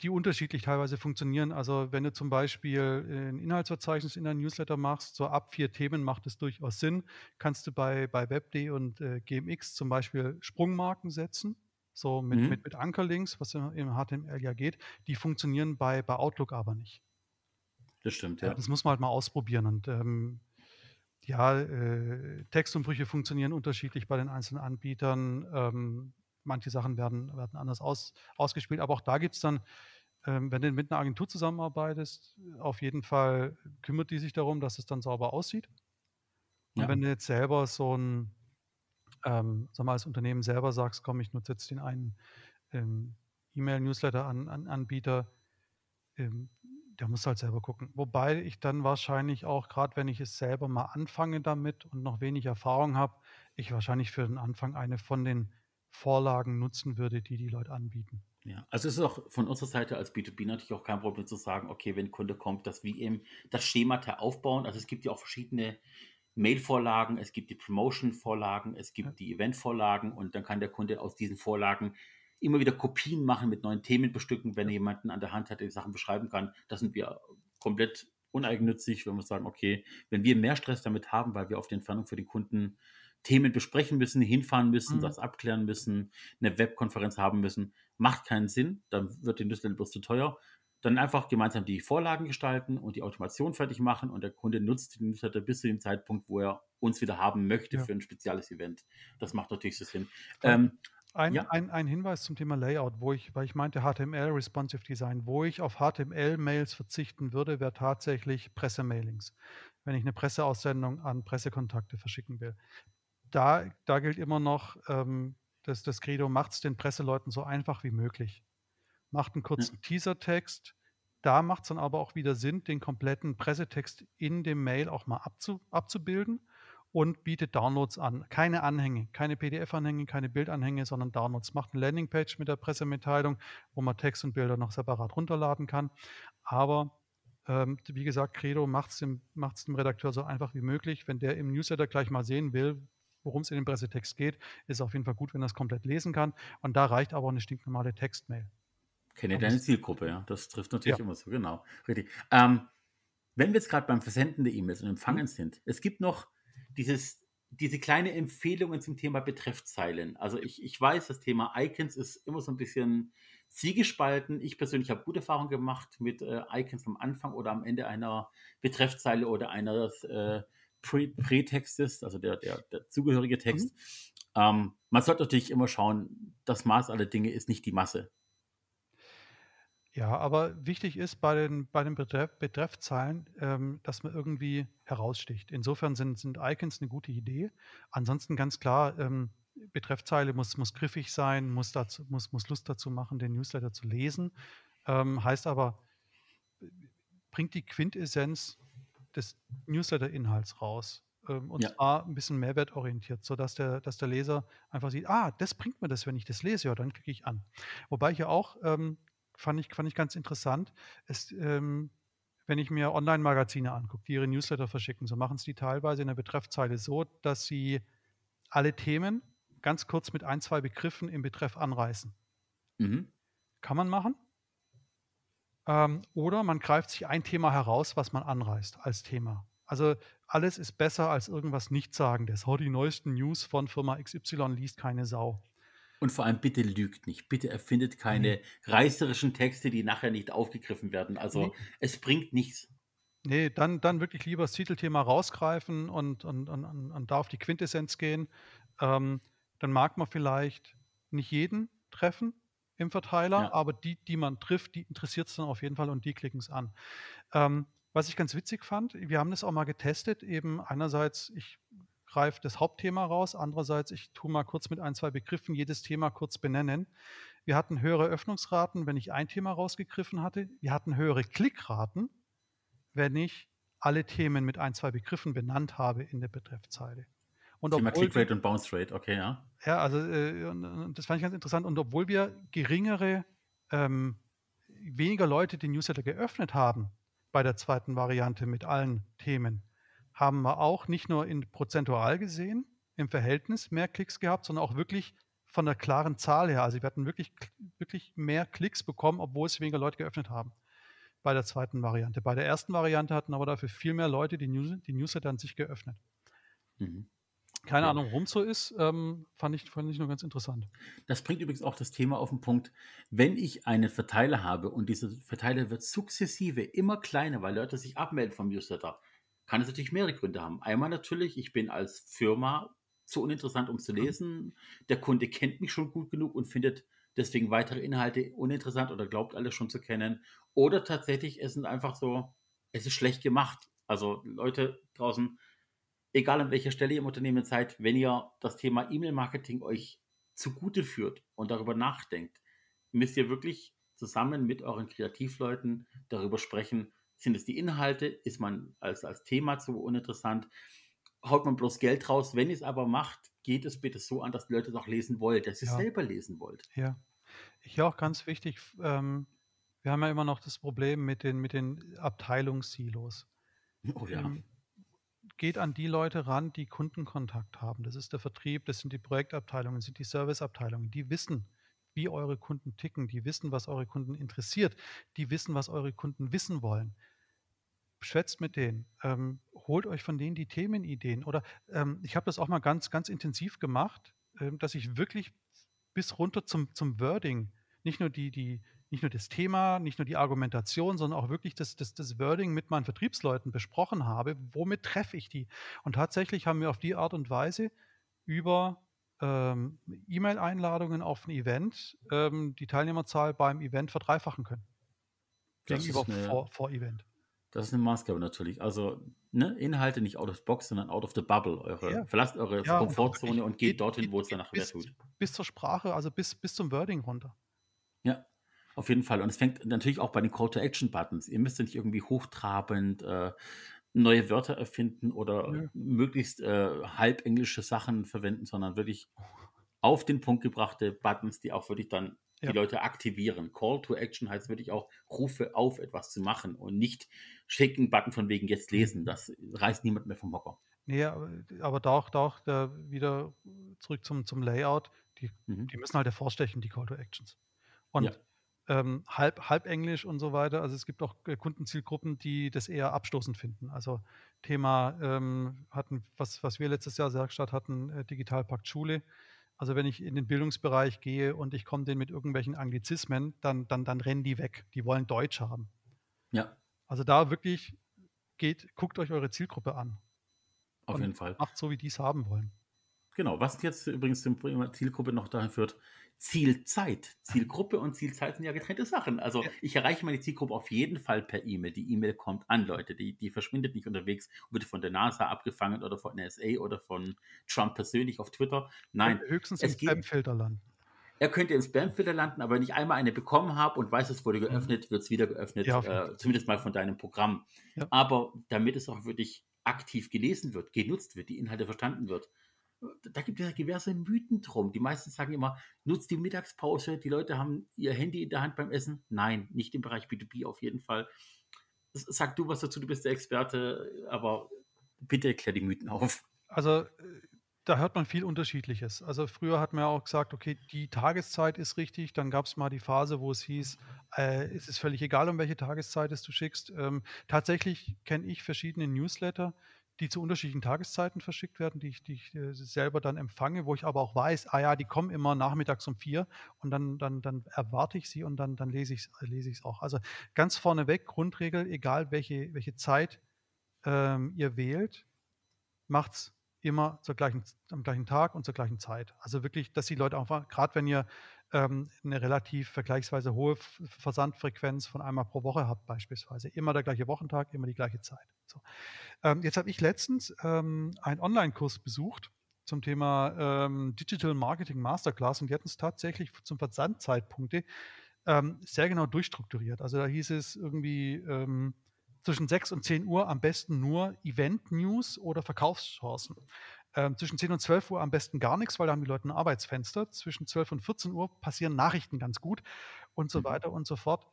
die unterschiedlich teilweise funktionieren. Also wenn du zum Beispiel ein Inhaltsverzeichnis in dein Newsletter machst, so ab vier Themen macht es durchaus Sinn. Kannst du bei, bei Web.de und äh, GMX zum Beispiel Sprungmarken setzen, so mit, Mhm. mit, mit Ankerlinks, was im im HTML ja geht. Die funktionieren bei, bei Outlook aber nicht. Das stimmt, Ja, ja. das muss man halt mal ausprobieren. Und ähm, ja, äh, Textumbrüche funktionieren unterschiedlich bei den einzelnen Anbietern. Ähm, manche Sachen werden, werden anders aus, ausgespielt, aber auch da gibt es dann, ähm, wenn du mit einer Agentur zusammenarbeitest, auf jeden Fall kümmert die sich darum, dass es dann sauber aussieht. Und Ja. wenn du jetzt selber so ein, ähm, sag mal, als Unternehmen selber sagst, komm, ich nutze jetzt den einen ähm, E-Mail-Newsletter-Anbieter, ähm, der muss halt selber gucken. Wobei ich dann wahrscheinlich auch, gerade wenn ich es selber mal anfange damit und noch wenig Erfahrung habe, ich wahrscheinlich für den Anfang eine von den Vorlagen nutzen würde, die die Leute anbieten. Ja, also es ist auch von unserer Seite als B2B natürlich auch kein Problem zu sagen, okay, wenn ein Kunde kommt, dass wir eben das Schemata aufbauen. Also es gibt ja auch verschiedene Mail-Vorlagen, es gibt die Promotion-Vorlagen, es gibt Ja. die Event-Vorlagen und dann kann der Kunde aus diesen Vorlagen immer wieder Kopien machen, mit neuen Themen bestücken, wenn er jemanden an der Hand hat, der die Sachen beschreiben kann. Das sind wir komplett uneigennützig, wenn wir sagen, okay, wenn wir mehr Stress damit haben, weil wir auf die Entfernung für den Kunden Themen besprechen müssen, hinfahren müssen, Mhm. das abklären müssen, eine Webkonferenz haben müssen, macht keinen Sinn, dann wird die Newsletter bloß zu teuer. Dann einfach gemeinsam die Vorlagen gestalten und die Automation fertig machen und der Kunde nutzt die Newsletter bis zu dem Zeitpunkt, wo er uns wieder haben möchte Ja. für ein spezielles Event. Das macht natürlich so Sinn. Ähm, Ein, Ja. ein, ein Hinweis zum Thema Layout, wo ich, weil ich meinte HTML, Responsive Design, wo ich auf HTML-Mails verzichten würde, wäre tatsächlich Pressemailings. Wenn ich eine Presseaussendung an Pressekontakte verschicken will. Da, da gilt immer noch, ähm, dass das Credo macht es den Presseleuten so einfach wie möglich. Macht einen kurzen Teasertext. Da macht es dann aber auch wieder Sinn, den kompletten Pressetext in dem Mail auch mal abzu, abzubilden und bietet Downloads an. Keine Anhänge, keine PDF-Anhänge, keine Bildanhänge, sondern Downloads. Macht eine Landingpage mit der Pressemitteilung, wo man Text und Bilder noch separat runterladen kann. Aber ähm, wie gesagt, Credo macht es dem, macht's dem Redakteur so einfach wie möglich. Wenn der im Newsletter gleich mal sehen will, worum es in dem Pressetext geht, ist auf jeden Fall gut, wenn er es komplett lesen kann. Und da reicht aber auch eine stinknormale Textmail. Kenne deine Zielgruppe, ja. Das trifft natürlich Ja. immer so, genau. Richtig. Ähm, wenn wir jetzt gerade beim Versenden der E-Mails und Empfangen Mhm. sind, es gibt noch dieses, diese kleine Empfehlungen zum Thema Betreffzeilen. Also ich, ich weiß, das Thema Icons ist immer so ein bisschen zwiegespalten. Ich persönlich habe gute Erfahrungen gemacht mit äh, Icons am Anfang oder am Ende einer Betreffzeile oder eines äh, Prätextes, also der, der, der zugehörige Text. Ähm, man sollte natürlich immer schauen, das Maß aller Dinge ist nicht die Masse. Ja, aber wichtig ist bei den, bei den Betreff, Betreffzeilen, ähm, dass man irgendwie heraussticht. Insofern sind, sind Icons eine gute Idee. Ansonsten ganz klar, ähm, Betreffzeile muss, muss griffig sein, muss, dazu, muss, muss Lust dazu machen, den Newsletter zu lesen. Ähm, heißt aber, bringt die Quintessenz des Newsletter-Inhalts raus. Ähm, und Ja. zwar ein bisschen mehrwertorientiert, sodass der, dass der Leser einfach sieht, ah, das bringt mir das, wenn ich das lese, ja, dann klicke ich an. Wobei ich ja auch, ähm, fand, ich, fand ich ganz interessant, ist, ähm, wenn ich mir Online-Magazine angucke, die ihre Newsletter verschicken, so machen es die teilweise in der Betreffzeile so, dass sie alle Themen ganz kurz mit ein, zwei Begriffen im Betreff anreißen. Mhm. Kann man machen. Ähm, oder man greift sich ein Thema heraus, was man anreißt als Thema. Also alles ist besser als irgendwas Nichtssagendes. Oh, die neuesten News von Firma XY liest keine Sau. Und vor allem bitte lügt nicht. Bitte erfindet keine reißerischen Texte, die nachher nicht aufgegriffen werden. Also Nee. es bringt nichts. Nee, dann, dann wirklich lieber das Titelthema rausgreifen und, und, und, und, und da auf die Quintessenz gehen. Ähm, dann mag man vielleicht nicht jeden treffen im Verteiler, Ja. aber die, die man trifft, die interessiert es dann auf jeden Fall und die klicken es an. Ähm, was ich ganz witzig fand, wir haben das auch mal getestet, eben einerseits, ich greife das Hauptthema raus, andererseits, ich tue mal kurz mit ein, zwei Begriffen jedes Thema kurz benennen. Wir hatten höhere Öffnungsraten, wenn ich ein Thema rausgegriffen hatte. Wir hatten höhere Klickraten, wenn ich alle Themen mit ein, zwei Begriffen benannt habe in der Betreffzeile. Und Thema Clickrate und Bounce Rate, okay, ja. ja, also äh, das fand ich ganz interessant. Und obwohl wir geringere, ähm, weniger Leute den Newsletter geöffnet haben bei der zweiten Variante mit allen Themen, haben wir auch nicht nur in prozentual gesehen, im Verhältnis mehr Klicks gehabt, sondern auch wirklich von der klaren Zahl her. Also wir hatten wirklich, wirklich mehr Klicks bekommen, obwohl es weniger Leute geöffnet haben bei der zweiten Variante. Bei der ersten Variante hatten aber dafür viel mehr Leute die, News, die Newsletter an sich geöffnet. Mhm. Keine Okay. Ahnung, warum es so ist, ähm, fand, ich, fand ich nur ganz interessant. Das bringt übrigens auch das Thema auf den Punkt, wenn ich einen Verteiler habe und dieser Verteiler wird sukzessive immer kleiner, weil Leute sich abmelden vom Newsletter, kann es natürlich mehrere Gründe haben. Einmal natürlich, ich bin als Firma zu uninteressant, um zu lesen. Der Kunde kennt mich schon gut genug und findet deswegen weitere Inhalte uninteressant oder glaubt alles schon zu kennen. Oder tatsächlich, es sind einfach so, es ist schlecht gemacht. Also Leute draußen, egal an welcher Stelle ihr im Unternehmen seid, wenn ihr das Thema E-Mail-Marketing euch zugute führt und darüber nachdenkt, müsst ihr wirklich zusammen mit euren Kreativleuten darüber sprechen, sind es die Inhalte, ist man als, als Thema zu uninteressant, haut man bloß Geld raus, wenn ihr es aber macht, geht es bitte so an, dass die Leute es auch lesen wollen, dass ihr es Ja. selber lesen wollt. Ja. Hier auch ganz wichtig, ähm, wir haben ja immer noch das Problem mit den, mit den Abteilungssilos. Oh ja. Ähm, geht an die Leute ran, die Kundenkontakt haben. Das ist der Vertrieb, das sind die Projektabteilungen, das sind die Serviceabteilungen. Die wissen, wie eure Kunden ticken, die wissen, was eure Kunden interessiert, die wissen, was eure Kunden wissen wollen. Schwätzt mit denen, ähm, holt euch von denen die Themenideen. Oder ähm, ich habe das auch mal ganz, ganz intensiv gemacht, ähm, dass ich wirklich bis runter zum, zum Wording, nicht nur die, die, nicht nur das Thema, nicht nur die Argumentation, sondern auch wirklich das, das, das Wording mit meinen Vertriebsleuten besprochen habe, womit treffe ich die? Und tatsächlich haben wir auf die Art und Weise über ähm, E-Mail-Einladungen auf ein Event ähm, die Teilnehmerzahl beim Event verdreifachen können. Das Gegenüber ist eine- vor, vor Event. Das ist eine Maßgabe natürlich. Also ne, Inhalte nicht out of the box, sondern out of the bubble. Eure, Ja. Verlasst eure Ja, und Komfortzone wirklich und geht, geht- dorthin, wo es danach bis- tut. Bis zur Sprache, also bis, bis zum Wording runter. Ja, auf jeden Fall. Und es fängt natürlich auch bei den Call-to-Action-Buttons. Ihr müsst ja nicht irgendwie hochtrabend äh, neue Wörter erfinden oder Nö. möglichst äh, halb englische Sachen verwenden, sondern wirklich auf den Punkt gebrachte Buttons, die auch wirklich dann Ja. die Leute aktivieren. Call to Action heißt wirklich auch, rufe auf, etwas zu machen und nicht schicken Button von wegen jetzt lesen. Das reißt niemand mehr vom Hocker. Nee, aber, aber da auch, da auch da wieder zurück zum, zum Layout, die, Mhm. die müssen halt hervorstechen, die Call to Actions. Und Ja. Ähm, halb, halb Englisch und so weiter. Also es gibt auch äh, Kundenzielgruppen, die das eher abstoßend finden. Also Thema ähm, hatten, was, was wir letztes Jahr sehr stark hatten, äh, Digitalpakt Schule. Also wenn ich in den Bildungsbereich gehe und ich komme denen mit irgendwelchen Anglizismen, dann, dann, dann rennen die weg. Die wollen Deutsch haben. Ja, Also da wirklich geht, guckt euch eure Zielgruppe an. auf jeden Fall. Macht so, wie die es haben wollen. Genau, was jetzt übrigens zum Thema Zielgruppe noch dahin führt, Zielzeit. Zielgruppe und Zielzeit sind ja getrennte Sachen. Also Ja. ich erreiche meine Zielgruppe auf jeden Fall per E-Mail. Die E-Mail kommt an, Leute. Die, die verschwindet nicht unterwegs und wird von der NASA abgefangen oder von NSA oder von Trump persönlich auf Twitter. Nein, Könnte höchstens im Spamfilter landen. er könnte im Spamfilter landen, aber wenn ich einmal eine bekommen habe und weiß, es wurde geöffnet, wird es wieder geöffnet, Mhm. Ja, äh, zumindest mal von deinem Programm. Ja. Aber damit es auch wirklich aktiv gelesen wird, genutzt wird, die Inhalte verstanden wird, da gibt es ja diverse Mythen drum. Die meisten sagen immer, nutzt die Mittagspause, die Leute haben ihr Handy in der Hand beim Essen. Nein, nicht im Bereich B2B auf jeden Fall. Sag du was dazu, du bist der Experte, aber bitte erklär die Mythen auf. Also äh, da hört man viel Unterschiedliches. Also früher hat man ja auch gesagt, okay, die Tageszeit ist richtig. Dann gab es mal die Phase, wo es hieß, äh, es ist völlig egal, um welche Tageszeit es du schickst. Ähm, tatsächlich kenne ich verschiedene Newsletter, die zu unterschiedlichen Tageszeiten verschickt werden, die ich, die ich äh, selber dann empfange, wo ich aber auch weiß, ah ja, die kommen immer nachmittags um vier und dann, dann, dann erwarte ich sie und dann, dann lese ich es lese auch. Also ganz vorneweg, Grundregel, egal welche, welche Zeit ähm, ihr wählt, macht es immer zur gleichen, am gleichen Tag und zur gleichen Zeit. Also wirklich, dass die Leute einfach, gerade wenn ihr ähm, eine relativ vergleichsweise hohe Versandfrequenz von einmal pro Woche habt, beispielsweise, immer der gleiche Wochentag, immer die gleiche Zeit. So. Ähm, jetzt habe ich letztens ähm, einen Online-Kurs besucht zum Thema ähm, Digital Marketing Masterclass und die hatten es tatsächlich zum Versandzeitpunkte ähm, sehr genau durchstrukturiert. Also da hieß es irgendwie, zwischen 6 und 10 Uhr am besten nur Event-News oder Verkaufschancen. Ähm, zwischen 10 und 12 Uhr am besten gar nichts, weil da haben die Leute ein Arbeitsfenster. Zwischen 12 und 14 Uhr passieren Nachrichten ganz gut und so mhm. weiter und so fort.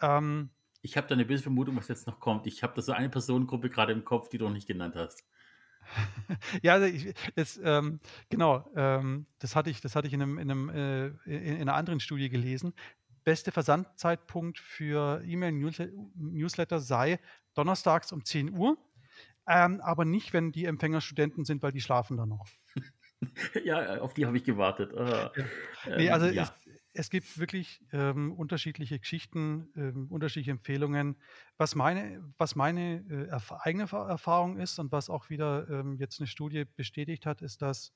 Ähm, ich habe da eine böse Vermutung, was jetzt noch kommt. Ich habe da so eine Personengruppe gerade im Kopf, die du noch nicht genannt hast. ja, also ich, das, ähm, genau, ähm, das hatte ich, das hatte ich in, einem, in, einem, äh, in, einer anderen Studie gelesen beste Versandzeitpunkt für E-Mail-Newsletter sei donnerstags um 10 Uhr, ähm, aber nicht, wenn die Empfänger Studenten sind, weil die schlafen dann noch. ja, auf die habe ich gewartet. Uh, nee, also ja. es, es, gibt wirklich ähm, unterschiedliche Geschichten, ähm, unterschiedliche Empfehlungen. Was meine, was meine äh, erf eigene Erfahrung ist und was auch wieder ähm, jetzt eine Studie bestätigt hat, ist, dass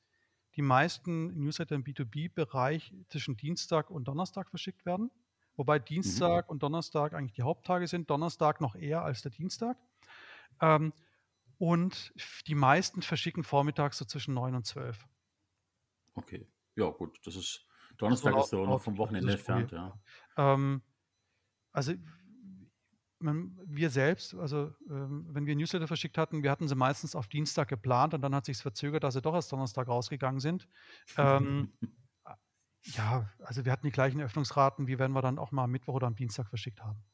die meisten Newsletter im B2B-Bereich zwischen Dienstag und Donnerstag verschickt werden. Wobei mhm. Dienstag mhm. und Donnerstag eigentlich die Haupttage sind. Donnerstag noch eher als der Dienstag. Ähm, und die meisten verschicken vormittags so zwischen 9 und 12. Okay. Ja, gut. Das ist Donnerstag also, ist so noch vom Wochenende entfernt, ja. Ähm, also wir selbst, also ähm, wenn wir Newsletter verschickt hatten, wir hatten sie meistens auf Dienstag geplant und dann hat sich verzögert, dass sie doch erst Donnerstag rausgegangen sind. ähm, ja, also wir hatten die gleichen Öffnungsraten, wie wenn wir dann auch mal am Mittwoch oder am Dienstag verschickt haben.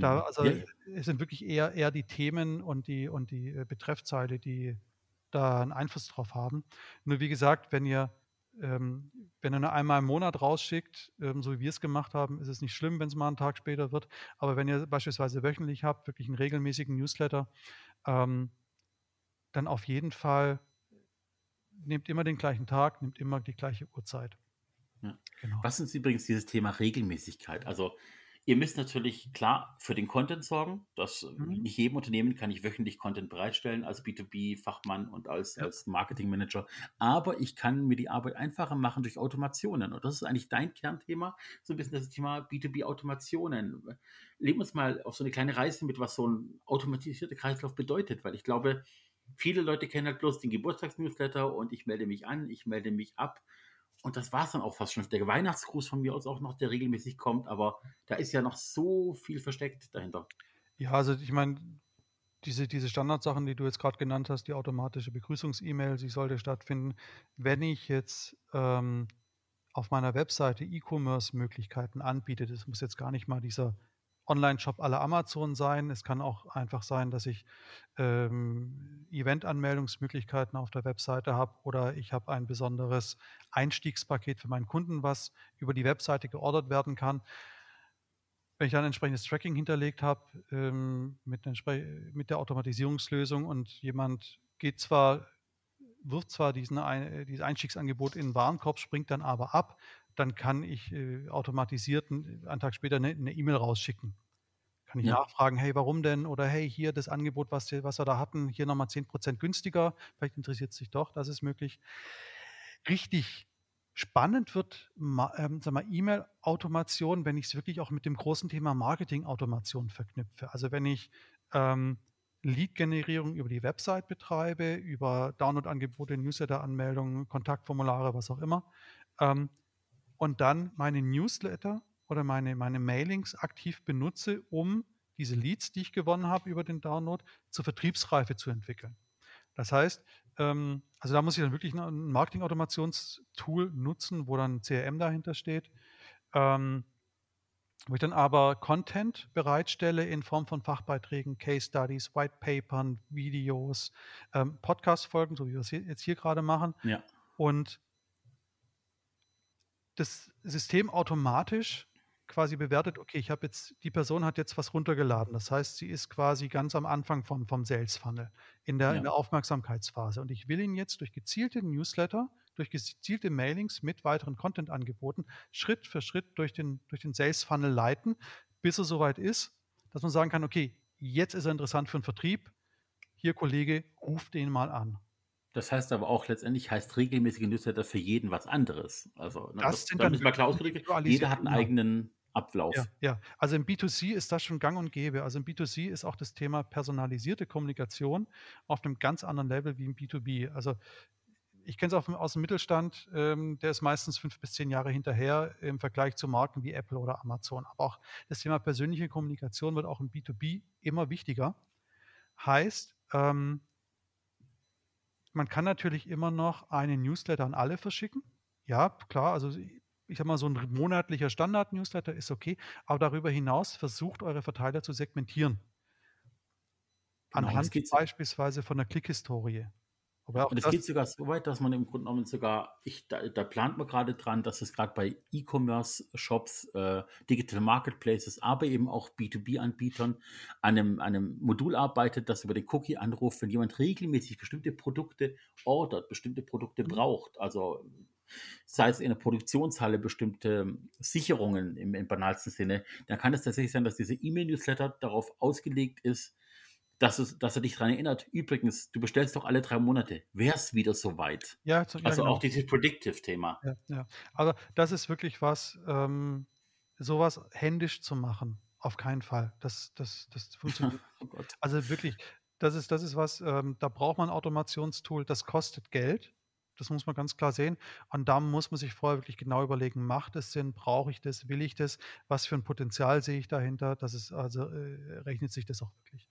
Da, mhm. also ja. es sind wirklich eher, eher die Themen und die, und die äh, Betreffzeile, die da einen Einfluss drauf haben. Nur wie gesagt, wenn ihr ähm, wenn ihr nur einmal im Monat rausschickt, ähm, so wie wir es gemacht haben, ist es nicht schlimm, wenn es mal einen Tag später wird. Aber wenn ihr beispielsweise wöchentlich habt, wirklich einen regelmäßigen Newsletter, ähm, dann auf jeden Fall nehmt immer den gleichen Tag, nehmt immer die gleiche Uhrzeit. Ja. Genau. Was ist übrigens dieses Thema Regelmäßigkeit? Also Ihr müsst natürlich klar für den Content sorgen. Das mhm. nicht jedem Unternehmen kann ich wöchentlich Content bereitstellen als B2B-Fachmann und als, ja. als Marketing-Manager. Aber ich kann mir die Arbeit einfacher machen durch Automationen. Und das ist eigentlich dein Kernthema, so ein bisschen das Thema B2B-Automationen. Leben uns mal auf so eine kleine Reise mit, was so ein automatisierter Kreislauf bedeutet, weil ich glaube, viele Leute kennen halt bloß den Geburtstagsnewsletter und ich melde mich an, ich melde mich ab und das war es dann auch fast schon. Der Weihnachtsgruß von mir aus auch noch, der regelmäßig kommt, aber da ist ja noch so viel versteckt dahinter. Ja, also ich meine, diese, diese Standardsachen, die du jetzt gerade genannt hast, die automatische Begrüßungs-E-Mail, sie sollte stattfinden. Wenn ich jetzt ähm, auf meiner Webseite E-Commerce-Möglichkeiten anbiete, das muss jetzt gar nicht mal dieser Online-Shop aller Amazon sein. Es kann auch einfach sein, dass ich ähm, Event-Anmeldungsmöglichkeiten auf der Webseite habe oder ich habe ein besonderes Einstiegspaket für meinen Kunden, was über die Webseite geordert werden kann. Wenn ich dann entsprechendes Tracking hinterlegt habe ähm, mit, mit, der Automatisierungslösung und jemand geht zwar, wirft zwar diesen, ein, dieses Einstiegsangebot in den Warenkorb, springt dann aber ab, dann kann ich äh, automatisiert einen, Tag später eine E-Mail e rausschicken. Kann ich ja. nachfragen, hey, warum denn? Oder hey, hier das Angebot, was, was wir da hatten, hier nochmal 10% günstiger. Vielleicht interessiert es sich doch, das ist möglich. Richtig spannend wird ähm, E-Mail-Automation, wenn ich es wirklich auch mit dem großen Thema Marketing-Automation verknüpfe. Also wenn ich ähm, Lead-Generierung über die Website betreibe, über Download-Angebote, Newsletter-Anmeldungen, Kontaktformulare, was auch immer, ähm, und dann meine Newsletter oder meine, meine Mailings aktiv benutze, um diese Leads, die ich gewonnen habe über den Download, zur Vertriebsreife zu entwickeln. Das heißt, ähm, also da muss ich dann wirklich ein Marketing-Automationstool nutzen, wo dann CRM dahinter steht. Ähm, Wo ich dann aber Content bereitstelle in Form von Fachbeiträgen, Case Studies, White Papern, Videos, ähm, Podcast-Folgen, so wie wir es jetzt hier gerade machen. Ja. Und das System automatisch quasi bewertet, okay, ich habe jetzt, die Person hat jetzt was runtergeladen. Das heißt, sie ist quasi ganz am Anfang vom, vom Sales Funnel, in der, in Ja. der Aufmerksamkeitsphase. Und ich will ihn jetzt durch gezielte Newsletter, durch gezielte Mailings mit weiteren Content-Angeboten Schritt für Schritt durch den, durch den Sales Funnel leiten, bis er soweit ist, dass man sagen kann, okay, jetzt ist er interessant für den Vertrieb. Hier, Kollege, ruft den mal an. Das heißt aber auch letztendlich heißt regelmäßige Newsletter für jeden was anderes. Also, ne, Das das, sind da dann müssen wir klar ausgedrückt, jeder hat einen genau. eigenen Ablauf. Ja, ja. Also im B2C ist das schon gang und gäbe. Also im B2C ist auch das Thema personalisierte Kommunikation auf einem ganz anderen Level wie im B2B. Also ich kenne es aus dem Mittelstand, ähm, der ist meistens fünf bis zehn Jahre hinterher im Vergleich zu Marken wie Apple oder Amazon. Aber auch das Thema persönliche Kommunikation wird auch im B2B immer wichtiger. Heißt, ähm, man kann natürlich immer noch einen Newsletter an alle verschicken. Ja, klar, also ich sag mal, so ein monatlicher Standard-Newsletter ist okay, aber darüber hinaus versucht eure Verteiler zu segmentieren. Genau, Anhand beispielsweise von der Klickhistorie. Und es geht sogar so weit, dass man im Grunde genommen sogar, ich, da, da plant man gerade dran, dass es gerade bei E-Commerce-Shops, äh, Digital Marketplaces, aber eben auch B2B-Anbietern an einem, einem Modul arbeitet, das über den Cookie anruft, wenn jemand regelmäßig bestimmte Produkte ordert, bestimmte Produkte Mhm. braucht, also sei es in der Produktionshalle bestimmte Sicherungen im, im banalsten Sinne, dann kann es tatsächlich sein, dass dieser E-Mail-Newsletter darauf ausgelegt ist, dass, es, dass er dich daran erinnert. Übrigens, du bestellst doch alle drei Monate. Wär's wieder soweit? ja, zu- ja, Also genau. auch dieses Predictive-Thema. Ja, ja. Also das ist wirklich was, ähm, sowas händisch zu machen. Auf keinen Fall. Das, das, das funktioniert. Oh. Also wirklich, das ist, das ist was, ähm, da braucht man ein Automationstool, das kostet Geld. Das muss man ganz klar sehen. Und da muss man sich vorher wirklich genau überlegen, macht es Sinn, brauche ich das, will ich das, was für ein Potenzial sehe ich dahinter, das ist, also äh, rechnet sich das auch wirklich.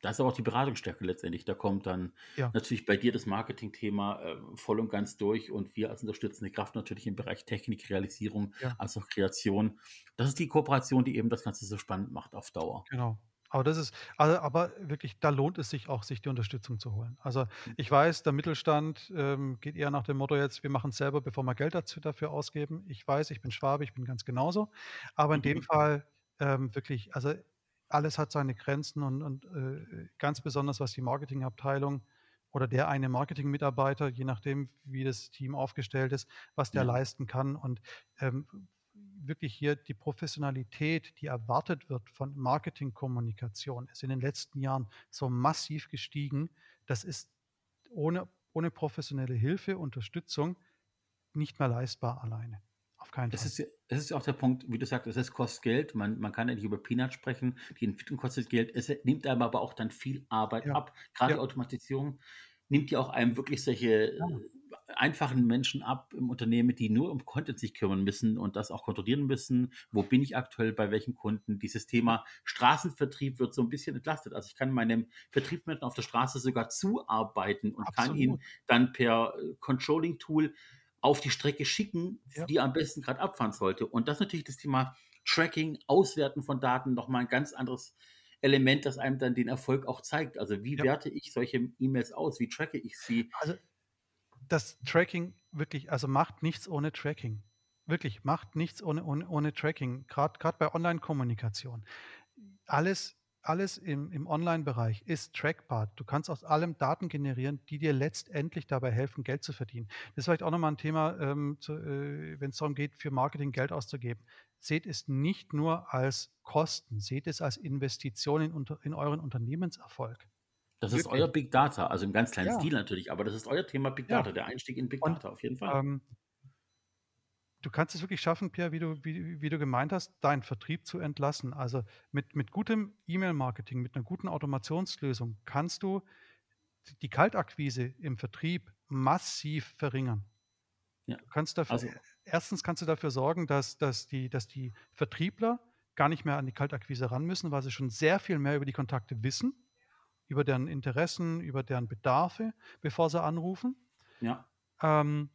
Da ist aber auch die Beratungsstärke letztendlich. Da kommt dann Ja. natürlich bei dir das Marketing-Thema äh, voll und ganz durch und wir als unterstützende Kraft natürlich im Bereich Technik, Realisierung, Ja. als auch Kreation. Das ist die Kooperation, die eben das Ganze so spannend macht auf Dauer. Genau. Aber das ist, also, aber wirklich, da lohnt es sich auch, sich die Unterstützung zu holen. Also ich weiß, der Mittelstand ähm, geht eher nach dem Motto jetzt, wir machen es selber, bevor wir Geld dazu, dafür ausgeben. Ich weiß, ich bin Schwabe, ich bin ganz genauso. Aber in dem Mhm. Fall ähm, wirklich, also alles hat seine Grenzen und, und äh, ganz besonders was die Marketingabteilung oder der eine Marketingmitarbeiter, je nachdem, wie das Team aufgestellt ist, was der Ja. leisten kann. Und ähm, wirklich hier die Professionalität, die erwartet wird von Marketingkommunikation, ist in den letzten Jahren so massiv gestiegen. Das ist ohne, ohne professionelle Hilfe, Unterstützung nicht mehr leistbar alleine. Auf keinen Das Fall. ist, ja- das ist auch der Punkt, wie du sagst, es kostet Geld. Man, man kann ja nicht über Peanuts sprechen. Die Entwicklung kostet Geld. Es nimmt einem aber auch dann viel Arbeit Ja. ab. Gerade Ja. die Automatisierung nimmt ja auch einem wirklich solche Ja. äh, einfachen Menschen ab im Unternehmen, die nur um Content sich kümmern müssen und das auch kontrollieren müssen. Wo bin ich aktuell bei welchen Kunden? Dieses Thema Straßenvertrieb wird so ein bisschen entlastet. Also ich kann meinem Vertriebsmenschen auf der Straße sogar zuarbeiten und kann ihn Absolut. dann per äh, Controlling-Tool auf die Strecke schicken, Ja. die am besten gerade abfahren sollte. Und das ist natürlich das Thema Tracking, Auswerten von Daten nochmal ein ganz anderes Element, das einem dann den Erfolg auch zeigt. Also wie Ja. werte ich solche E-Mails aus? Wie tracke ich sie? Also das Tracking wirklich, also macht nichts ohne Tracking. Wirklich, macht nichts ohne, ohne, ohne Tracking. Gerade bei Online-Kommunikation. Alles, alles im, im Online-Bereich ist trackbar. Du kannst aus allem Daten generieren, die dir letztendlich dabei helfen, Geld zu verdienen. Das ist vielleicht auch nochmal ein Thema, ähm, äh, wenn es darum geht, für Marketing Geld auszugeben. Seht es nicht nur als Kosten, seht es als Investition in, unter, in euren Unternehmenserfolg. Das ist euer Big Data, also im ganz kleinen Ja. Stil natürlich, aber das ist euer Thema Big Ja. Data, der Einstieg in Big Und, Data auf jeden Fall. Ähm, du kannst es wirklich schaffen, Pierre, wie du, wie, wie du gemeint hast, deinen Vertrieb zu entlassen. Also mit, mit gutem E-Mail-Marketing, mit einer guten Automationslösung kannst du die Kaltakquise im Vertrieb massiv verringern. Ja. Du kannst dafür, Also- erstens kannst du dafür sorgen, dass, dass, die, dass die Vertriebler gar nicht mehr an die Kaltakquise ran müssen, weil sie schon sehr viel mehr über die Kontakte wissen, über deren Interessen, über deren Bedarfe, bevor sie anrufen. ja. Ähm,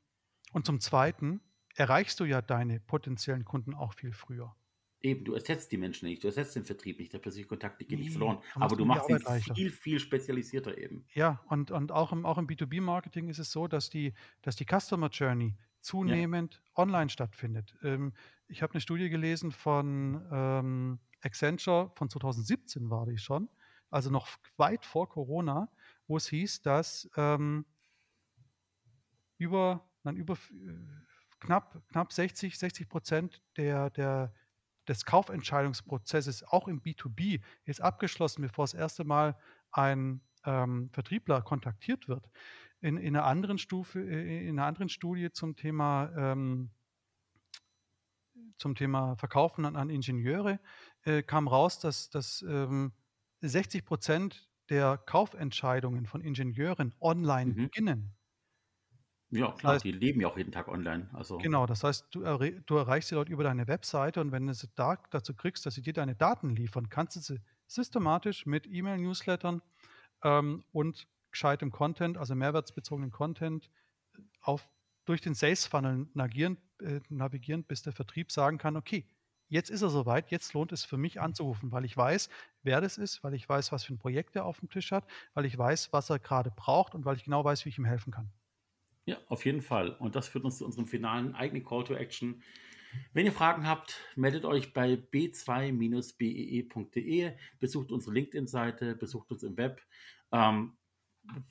und zum Zweiten erreichst du ja deine potenziellen Kunden auch viel früher. Eben, du ersetzt die Menschen nicht, du ersetzt den Vertrieb nicht, der persönliche Kontakt, die geht nicht Ne, verloren. Aber du machst ihn viel, viel spezialisierter eben. Ja, und und auch im auch im B2B-Marketing ist es so, dass die dass die Customer Journey Ja. zunehmend online stattfindet. Ähm, ich habe 'ne Studie gelesen von, ähm, Accenture von 2017 war die schon, also noch weit vor Corona, wo es hieß, dass, ähm über nein, über äh, knapp knapp 60 60 der der des Kaufentscheidungsprozesses auch im B2B ist abgeschlossen, bevor das erste Mal ein, ähm, Vertriebler kontaktiert wird. In in 'ner anderen Stufe äh, in 'ner anderen Studie zum Thema, ähm zum Thema Verkaufen an an Ingenieure, äh, kam raus, dass dass, ähm, 60% der Kaufentscheidungen von Ingenieuren online Mhm. beginnen. Ja, Das klar, heißt die leben ja auch jeden Tag online. Also Genau, das heißt, du erre du erreichst die Leute über deine Webseite und wenn du sie da dazu kriegst, dass sie dir deine Daten liefern, kannst du sie systematisch mit E-Mail-Newslettern, ähm, und gescheitem Content, also mehrwertsbezogenen Content, äh, auf durch den Sales Funnel nagieren äh, navigieren, bis der Vertrieb sagen kann: „Okay, jetzt ist er so weit, jetzt lohnt es für mich anzurufen, weil ich weiß, wer das ist, weil ich weiß, was für 'n Projekt er aufm Tisch hat, weil ich weiß, was er grade braucht und weil ich genau weiß, wie ich ihm helfen kann.“ Ja, auf jeden Fall. Und das führt uns zu unserem finalen eigenen Call to Action. Wenn ihr Fragen habt, meldet euch bei b2-bee.de, besucht unsere LinkedIn-Seite, besucht uns im Web, ähm,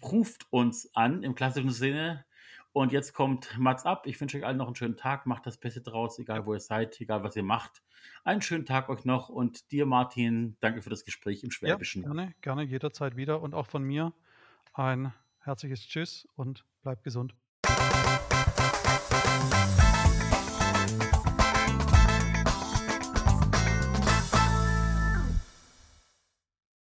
ruft uns an im klassischen Sinne. Und jetzt kommt Mats ab. Ich wünsche euch allen noch einen schönen Tag. Macht das Beste draus, egal wo ihr seid, egal was ihr macht. Einen schönen Tag euch noch und dir, Martin, danke für das Gespräch im Ja, Schwäbischen. gerne, gerne jederzeit wieder und auch von mir ein herzliches Tschüss und bleibt gesund.